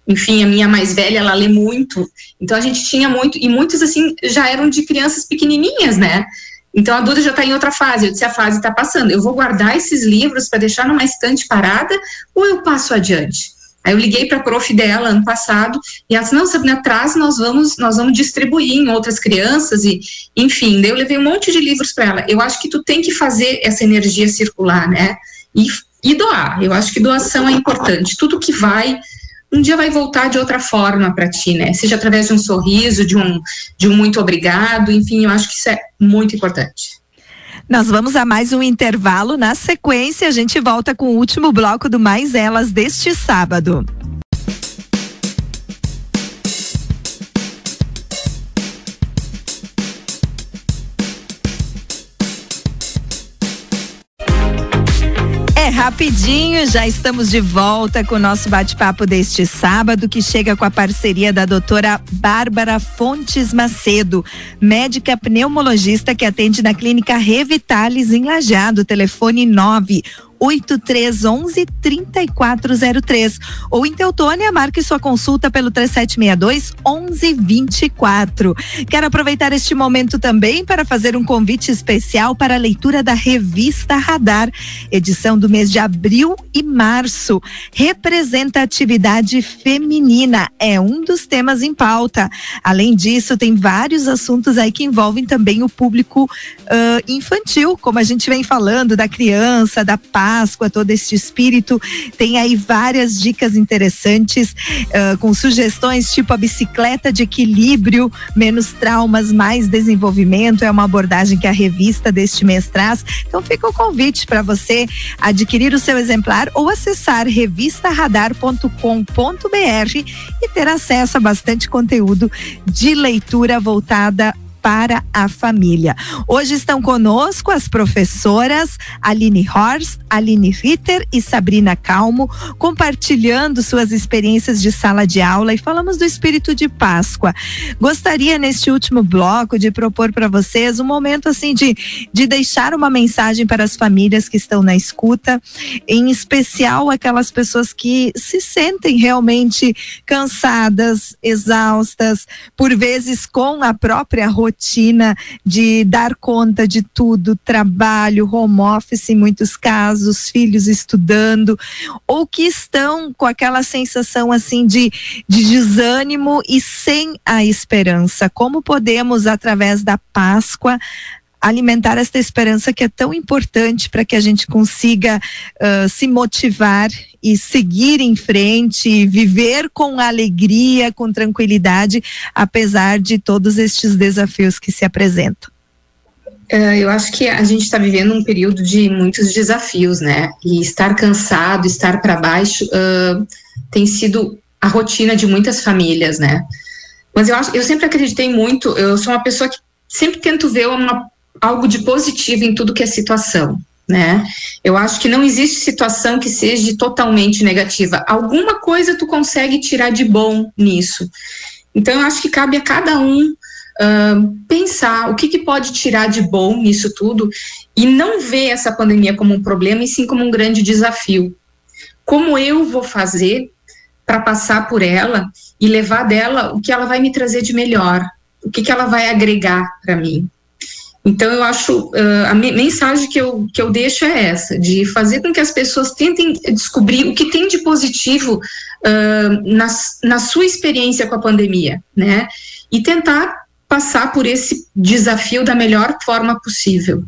enfim, a minha mais velha, ela lê muito. Então a gente tinha muito, e muitos assim já eram de crianças pequenininhas, né? Então a Duda já está em outra fase. Eu disse: a fase está passando. Eu vou guardar esses livros para deixar numa estante parada ou eu passo adiante? Aí eu liguei para a prof dela ano passado e ela disse: não, Sabrina, atrás nós vamos, nós vamos distribuir em outras crianças e, enfim. Daí eu levei um monte de livros para ela. Eu acho que tu tem que fazer essa energia circular, né? E, e doar. Eu acho que doação é importante. Tudo que vai um dia vai voltar de outra forma para ti, né? Seja através de um sorriso, de um, de um muito obrigado, enfim, eu acho que isso é muito importante. Nós vamos a mais um intervalo. Na sequência, a gente volta com o último bloco do Mais Elas deste sábado. Rapidinho, já estamos de volta com o nosso bate-papo deste sábado, que chega com a parceria da doutora Bárbara Fontes Macedo, médica pneumologista que atende na clínica Revitalis em Lajado, telefone 9 8311 3403. Ou em Teutônia, marque sua consulta pelo 3762 1124. Quero aproveitar este momento também para fazer um convite especial para a leitura da revista Radar, edição do mês de abril e março. Representatividade feminina é um dos temas em pauta. Além disso, tem vários assuntos aí que envolvem também o público uh, infantil, como a gente vem falando, da criança, da paz Páscoa, todo este espírito. Tem aí várias dicas interessantes uh, com sugestões tipo a bicicleta de equilíbrio, menos traumas, mais desenvolvimento. É uma abordagem que a revista deste mês traz. Então fica o convite para você adquirir o seu exemplar ou acessar revistaradar.com.br e ter acesso a bastante conteúdo de leitura voltada para a família. Hoje estão conosco as professoras Aline Horst, Aline Ritter e Sabrina Calmo, compartilhando suas experiências de sala de aula e falamos do espírito de Páscoa. Gostaria neste último bloco de propor para vocês um momento assim de, de deixar uma mensagem para as famílias que estão na escuta, em especial aquelas pessoas que se sentem realmente cansadas, exaustas, por vezes com a própria rotina rotina de dar conta de tudo, trabalho, home office em muitos casos, filhos estudando, ou que estão com aquela sensação assim de, de desânimo e sem a esperança. Como podemos, através da Páscoa, alimentar esta esperança que é tão importante para que a gente consiga uh, se motivar e seguir em frente, viver com alegria, com tranquilidade, apesar de todos estes desafios que se apresentam. Uh, eu acho que a gente está vivendo um período de muitos desafios, né? E estar cansado, estar para baixo, uh, tem sido a rotina de muitas famílias, né? Mas eu acho, eu sempre acreditei muito. Eu sou uma pessoa que sempre tento ver uma algo de positivo em tudo que é situação, né? Eu acho que não existe situação que seja totalmente negativa. Alguma coisa tu consegue tirar de bom nisso. Então, eu acho que cabe a cada um uh, pensar o que, que pode tirar de bom nisso tudo e não ver essa pandemia como um problema, e sim como um grande desafio. Como eu vou fazer para passar por ela e levar dela o que ela vai me trazer de melhor, o que, que ela vai agregar para mim. Então, eu acho, uh, a mensagem que eu, que eu deixo é essa, de fazer com que as pessoas tentem descobrir o que tem de positivo uh, na, na sua experiência com a pandemia, né? E tentar passar por esse desafio da melhor forma possível.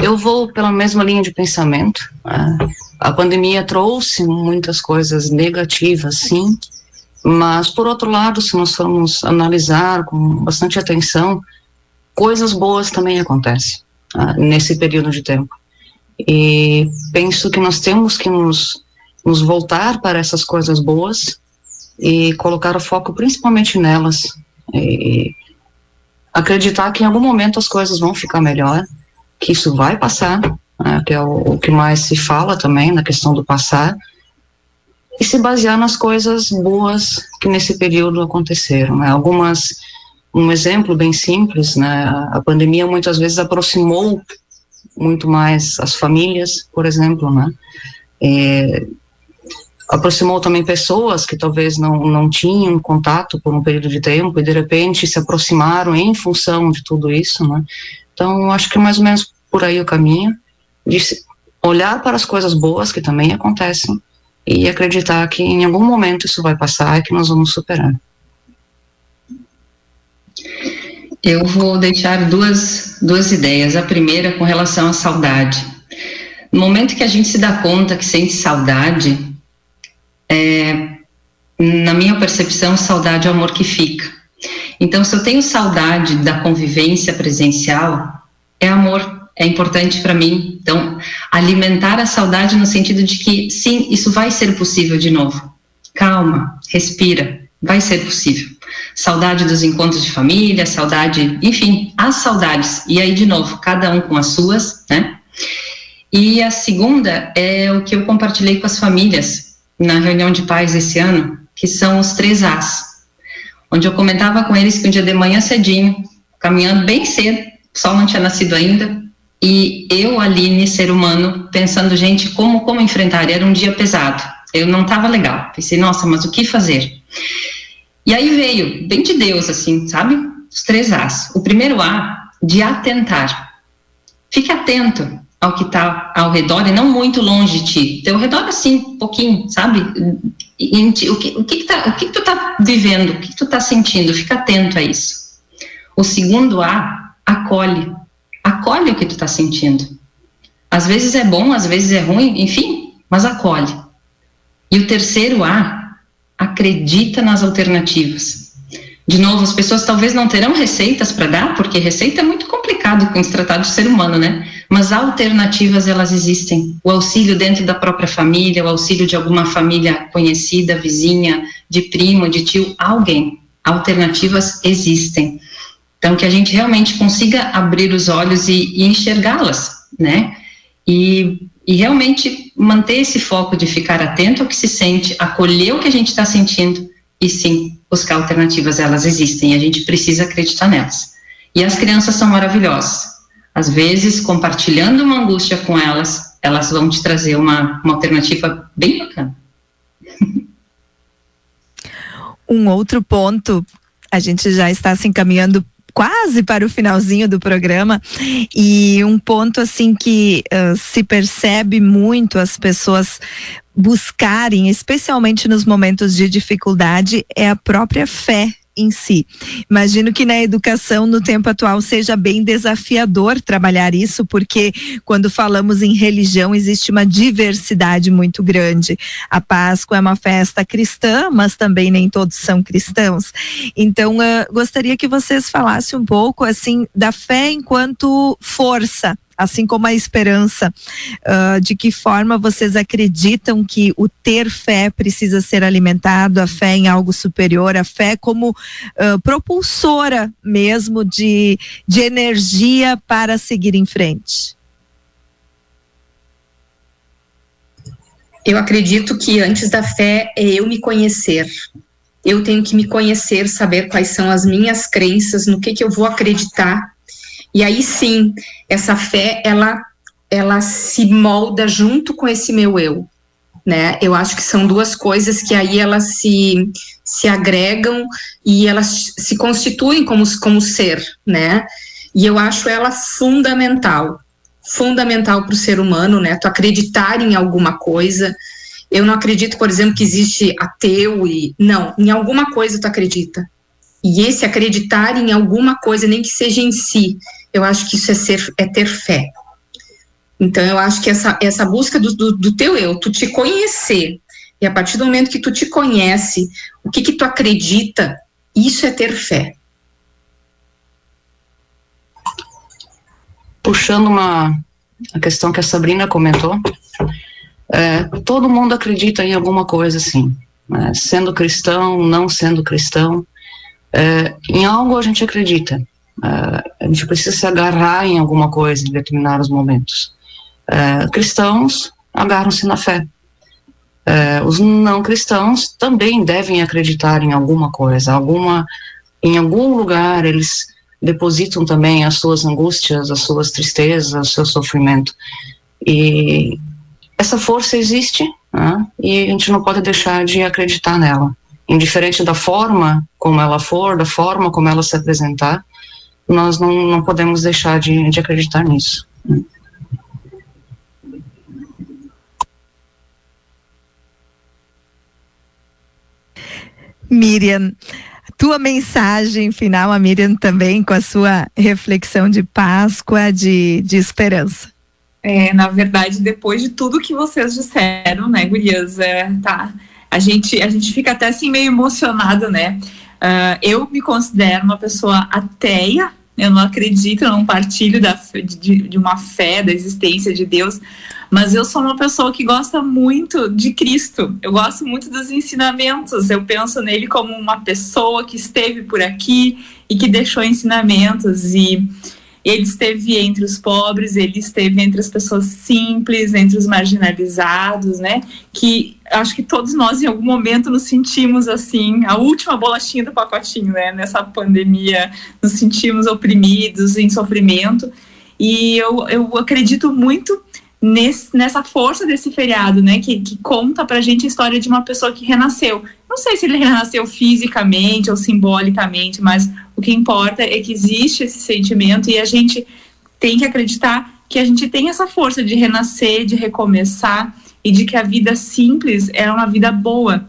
Eu vou pela mesma linha de pensamento. A pandemia trouxe muitas coisas negativas, sim, mas, por outro lado, se nós formos analisar com bastante atenção, coisas boas também acontecem ah, nesse período de tempo. E penso que nós temos que nos, nos voltar para essas coisas boas e colocar o foco principalmente nelas. E acreditar que em algum momento as coisas vão ficar melhor, que isso vai passar, né, que é o, o que mais se fala também na questão do passar, e se basear nas coisas boas que nesse período aconteceram. Né? Algumas, um exemplo bem simples, né? a pandemia muitas vezes aproximou muito mais as famílias, por exemplo, né? É, aproximou também pessoas que talvez não, não tinham contato por um período de tempo e de repente se aproximaram em função de tudo isso, né? Então, acho que é mais ou menos por aí o caminho, de olhar para as coisas boas que também acontecem e acreditar que em algum momento isso vai passar e que nós vamos superar. Eu vou deixar duas, duas ideias. A primeira com relação à saudade. No momento que a gente se dá conta que sente saudade, é, na minha percepção, saudade é o amor que fica. Então, se eu tenho saudade da convivência presencial, é amor é importante para mim. Então, alimentar a saudade no sentido de que, sim, isso vai ser possível de novo. Calma, respira, vai ser possível. saudade dos encontros de família, saudade, enfim, as saudades. E aí, de novo, cada um com as suas, né? E a segunda é o que eu compartilhei com as famílias na reunião de pais esse ano, que são os três As, onde eu comentava com eles que um dia de manhã cedinho, caminhando bem cedo, o sol não tinha nascido ainda, e eu, Aline, ser humano, pensando, gente, como, como enfrentar? Era um dia pesado, eu não estava legal. Pensei, nossa, mas o que fazer? E aí veio, bem de Deus, assim, sabe? Os três As. O primeiro A, de atentar. Fique atento ao que está ao redor e não muito longe de ti. Teu redor, assim, um pouquinho, sabe? o que, o que, tá, o que, tu está vivendo, o que, que tu está sentindo? Fica atento a isso. O segundo A, acolhe. Acolhe o que tu está sentindo. Às vezes é bom, às vezes é ruim, enfim, mas acolhe. E o terceiro A, acredita nas alternativas. De novo, as pessoas talvez não terão receitas para dar, porque receita é muito complicado com se tratar do ser humano, né? Mas alternativas elas existem. O auxílio dentro da própria família, o auxílio de alguma família conhecida, vizinha, de primo, de tio, alguém. Alternativas existem. Então, que a gente realmente consiga abrir os olhos e, e enxergá-las, né? E, e realmente manter esse foco de ficar atento ao que se sente, acolher o que a gente está sentindo e sim buscar alternativas, elas existem, a gente precisa acreditar nelas. E as crianças são maravilhosas. Às vezes, compartilhando uma angústia com elas, elas vão te trazer uma, uma alternativa bem bacana. [laughs] Um outro ponto, a gente já está se encaminhando quase para o finalzinho do programa. E um ponto assim que uh, se percebe muito as pessoas buscarem, especialmente nos momentos de dificuldade, é a própria fé em si. Imagino que na educação, no tempo atual, seja bem desafiador trabalhar isso, porque quando falamos em religião, existe uma diversidade muito grande. A Páscoa é uma festa cristã, mas também nem todos são cristãos. Então, uh, gostaria que vocês falassem um pouco, assim, da fé enquanto força assim como a esperança. Uh, de que forma vocês acreditam que o ter fé precisa ser alimentado, a fé em algo superior, a fé como uh, propulsora mesmo de, de energia para seguir em frente? Eu acredito que antes da fé é eu me conhecer. Eu tenho que me conhecer, saber quais são as minhas crenças, no que, que eu vou acreditar e aí sim, essa fé, ela, ela se molda junto com esse meu eu, né? Eu acho que são duas coisas que aí elas se, se agregam e elas se constituem como, como ser, né? E eu acho ela fundamental, fundamental para o ser humano, né? Tu acreditar em alguma coisa. Eu não acredito, por exemplo, que existe ateu e não, em alguma coisa tu acredita. E esse acreditar em alguma coisa, nem que seja em si, eu acho que isso é, ser, é ter fé. Então, eu acho que essa, essa busca do, do, do, teu eu, tu te conhecer, e a partir do momento que tu te conhece, o que que tu acredita, isso é ter fé. Puxando uma a questão que a Sabrina comentou, é, todo mundo acredita em alguma coisa assim, né? sendo cristão, não sendo cristão, é, em algo a gente acredita. Uh, a gente precisa se agarrar em alguma coisa em determinados momentos. Uh, cristãos agarram-se na fé. Os não cristãos também devem acreditar em alguma coisa, alguma, em algum lugar eles depositam também as suas angústias, as suas tristezas, o seu sofrimento. E essa força existe né, e a gente não pode deixar de acreditar nela. Indiferente da forma como ela for, da forma como ela se apresentar, nós não, não podemos deixar de, de acreditar nisso. Miriam, tua mensagem final, a Miriam também com a sua reflexão de Páscoa, de, de esperança. É, na verdade, depois de tudo que vocês disseram, né, Gurias, é, tá, a gente, a gente fica até assim meio emocionado, né? Uh, eu me considero uma pessoa ateia, eu não acredito, eu não partilho da, de, de uma fé, da existência de Deus, mas eu sou uma pessoa que gosta muito de Cristo. Eu gosto muito dos ensinamentos. Eu penso nele como uma pessoa que esteve por aqui e que deixou ensinamentos e ele esteve entre os pobres, ele esteve entre as pessoas simples, entre os marginalizados, né? Que acho que todos nós em algum momento nos sentimos assim, a última bolachinha do pacotinho, né? Nessa pandemia, nos sentimos oprimidos, em sofrimento. E eu, eu acredito muito nesse, nessa força desse feriado, né? Que, que conta pra gente a história de uma pessoa que renasceu. Não sei se ele renasceu fisicamente ou simbolicamente, mas o que importa é que existe esse sentimento e a gente tem que acreditar que a gente tem essa força de renascer, de recomeçar e de que a vida simples é uma vida boa,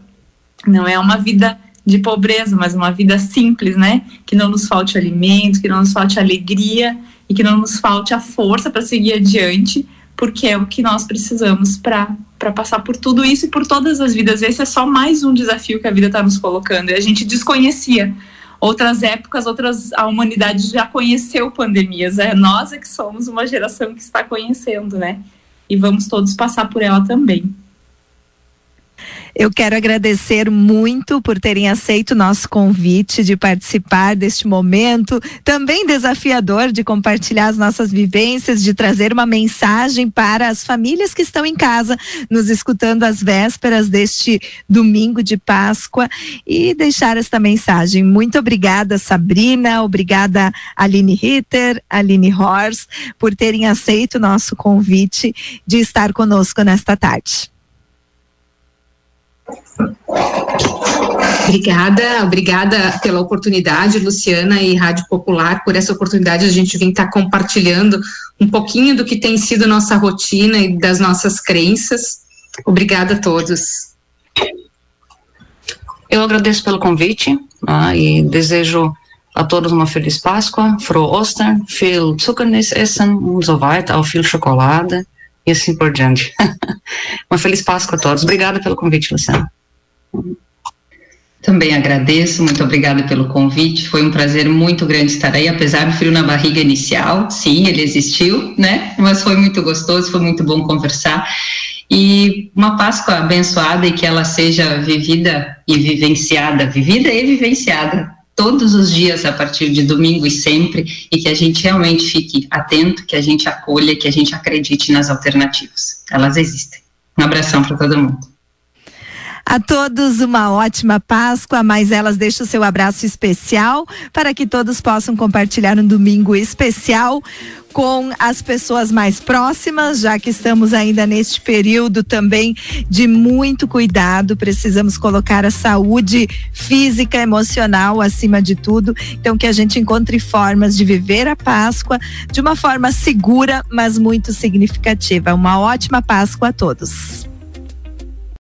não é uma vida de pobreza, mas uma vida simples, né? Que não nos falte alimento, que não nos falte alegria e que não nos falte a força para seguir adiante, porque é o que nós precisamos para passar por tudo isso e por todas as vidas. Esse é só mais um desafio que a vida está nos colocando e a gente desconhecia. Outras épocas, outras a humanidade já conheceu pandemias. É nós é que somos uma geração que está conhecendo, né? E vamos todos passar por ela também. Eu quero agradecer muito por terem aceito o nosso convite de participar deste momento, também desafiador de compartilhar as nossas vivências, de trazer uma mensagem para as famílias que estão em casa, nos escutando às vésperas deste domingo de Páscoa e deixar esta mensagem. Muito obrigada, Sabrina, obrigada, Aline Ritter, Aline Horst, por terem aceito o nosso convite de estar conosco nesta tarde. Obrigada, obrigada pela oportunidade, Luciana e Rádio Popular, por essa oportunidade. A gente vem estar compartilhando um pouquinho do que tem sido nossa rotina e das nossas crenças. Obrigada a todos. Eu agradeço pelo convite ah, e desejo a todos uma feliz Páscoa, frohe Ostern, viel Zuckernis essen und so weiter, auch viel Schokolade e assim por diante. [laughs] Uma feliz Páscoa a todos. Obrigada pelo convite, Luciana. Também agradeço, muito obrigada pelo convite. Foi um prazer muito grande estar aí, apesar do frio na barriga inicial. Sim, ele existiu, né? Mas foi muito gostoso, foi muito bom conversar. E uma Páscoa abençoada e que ela seja vivida e vivenciada, vivida e vivenciada todos os dias a partir de domingo e sempre, e que a gente realmente fique atento, que a gente acolha, que a gente acredite nas alternativas. Elas existem. Um abração para todo mundo. A todos uma ótima Páscoa, mas elas deixam o seu abraço especial para que todos possam compartilhar um domingo especial com as pessoas mais próximas, já que estamos ainda neste período também de muito cuidado, precisamos colocar a saúde física, emocional acima de tudo. Então que a gente encontre formas de viver a Páscoa de uma forma segura, mas muito significativa. Uma ótima Páscoa a todos.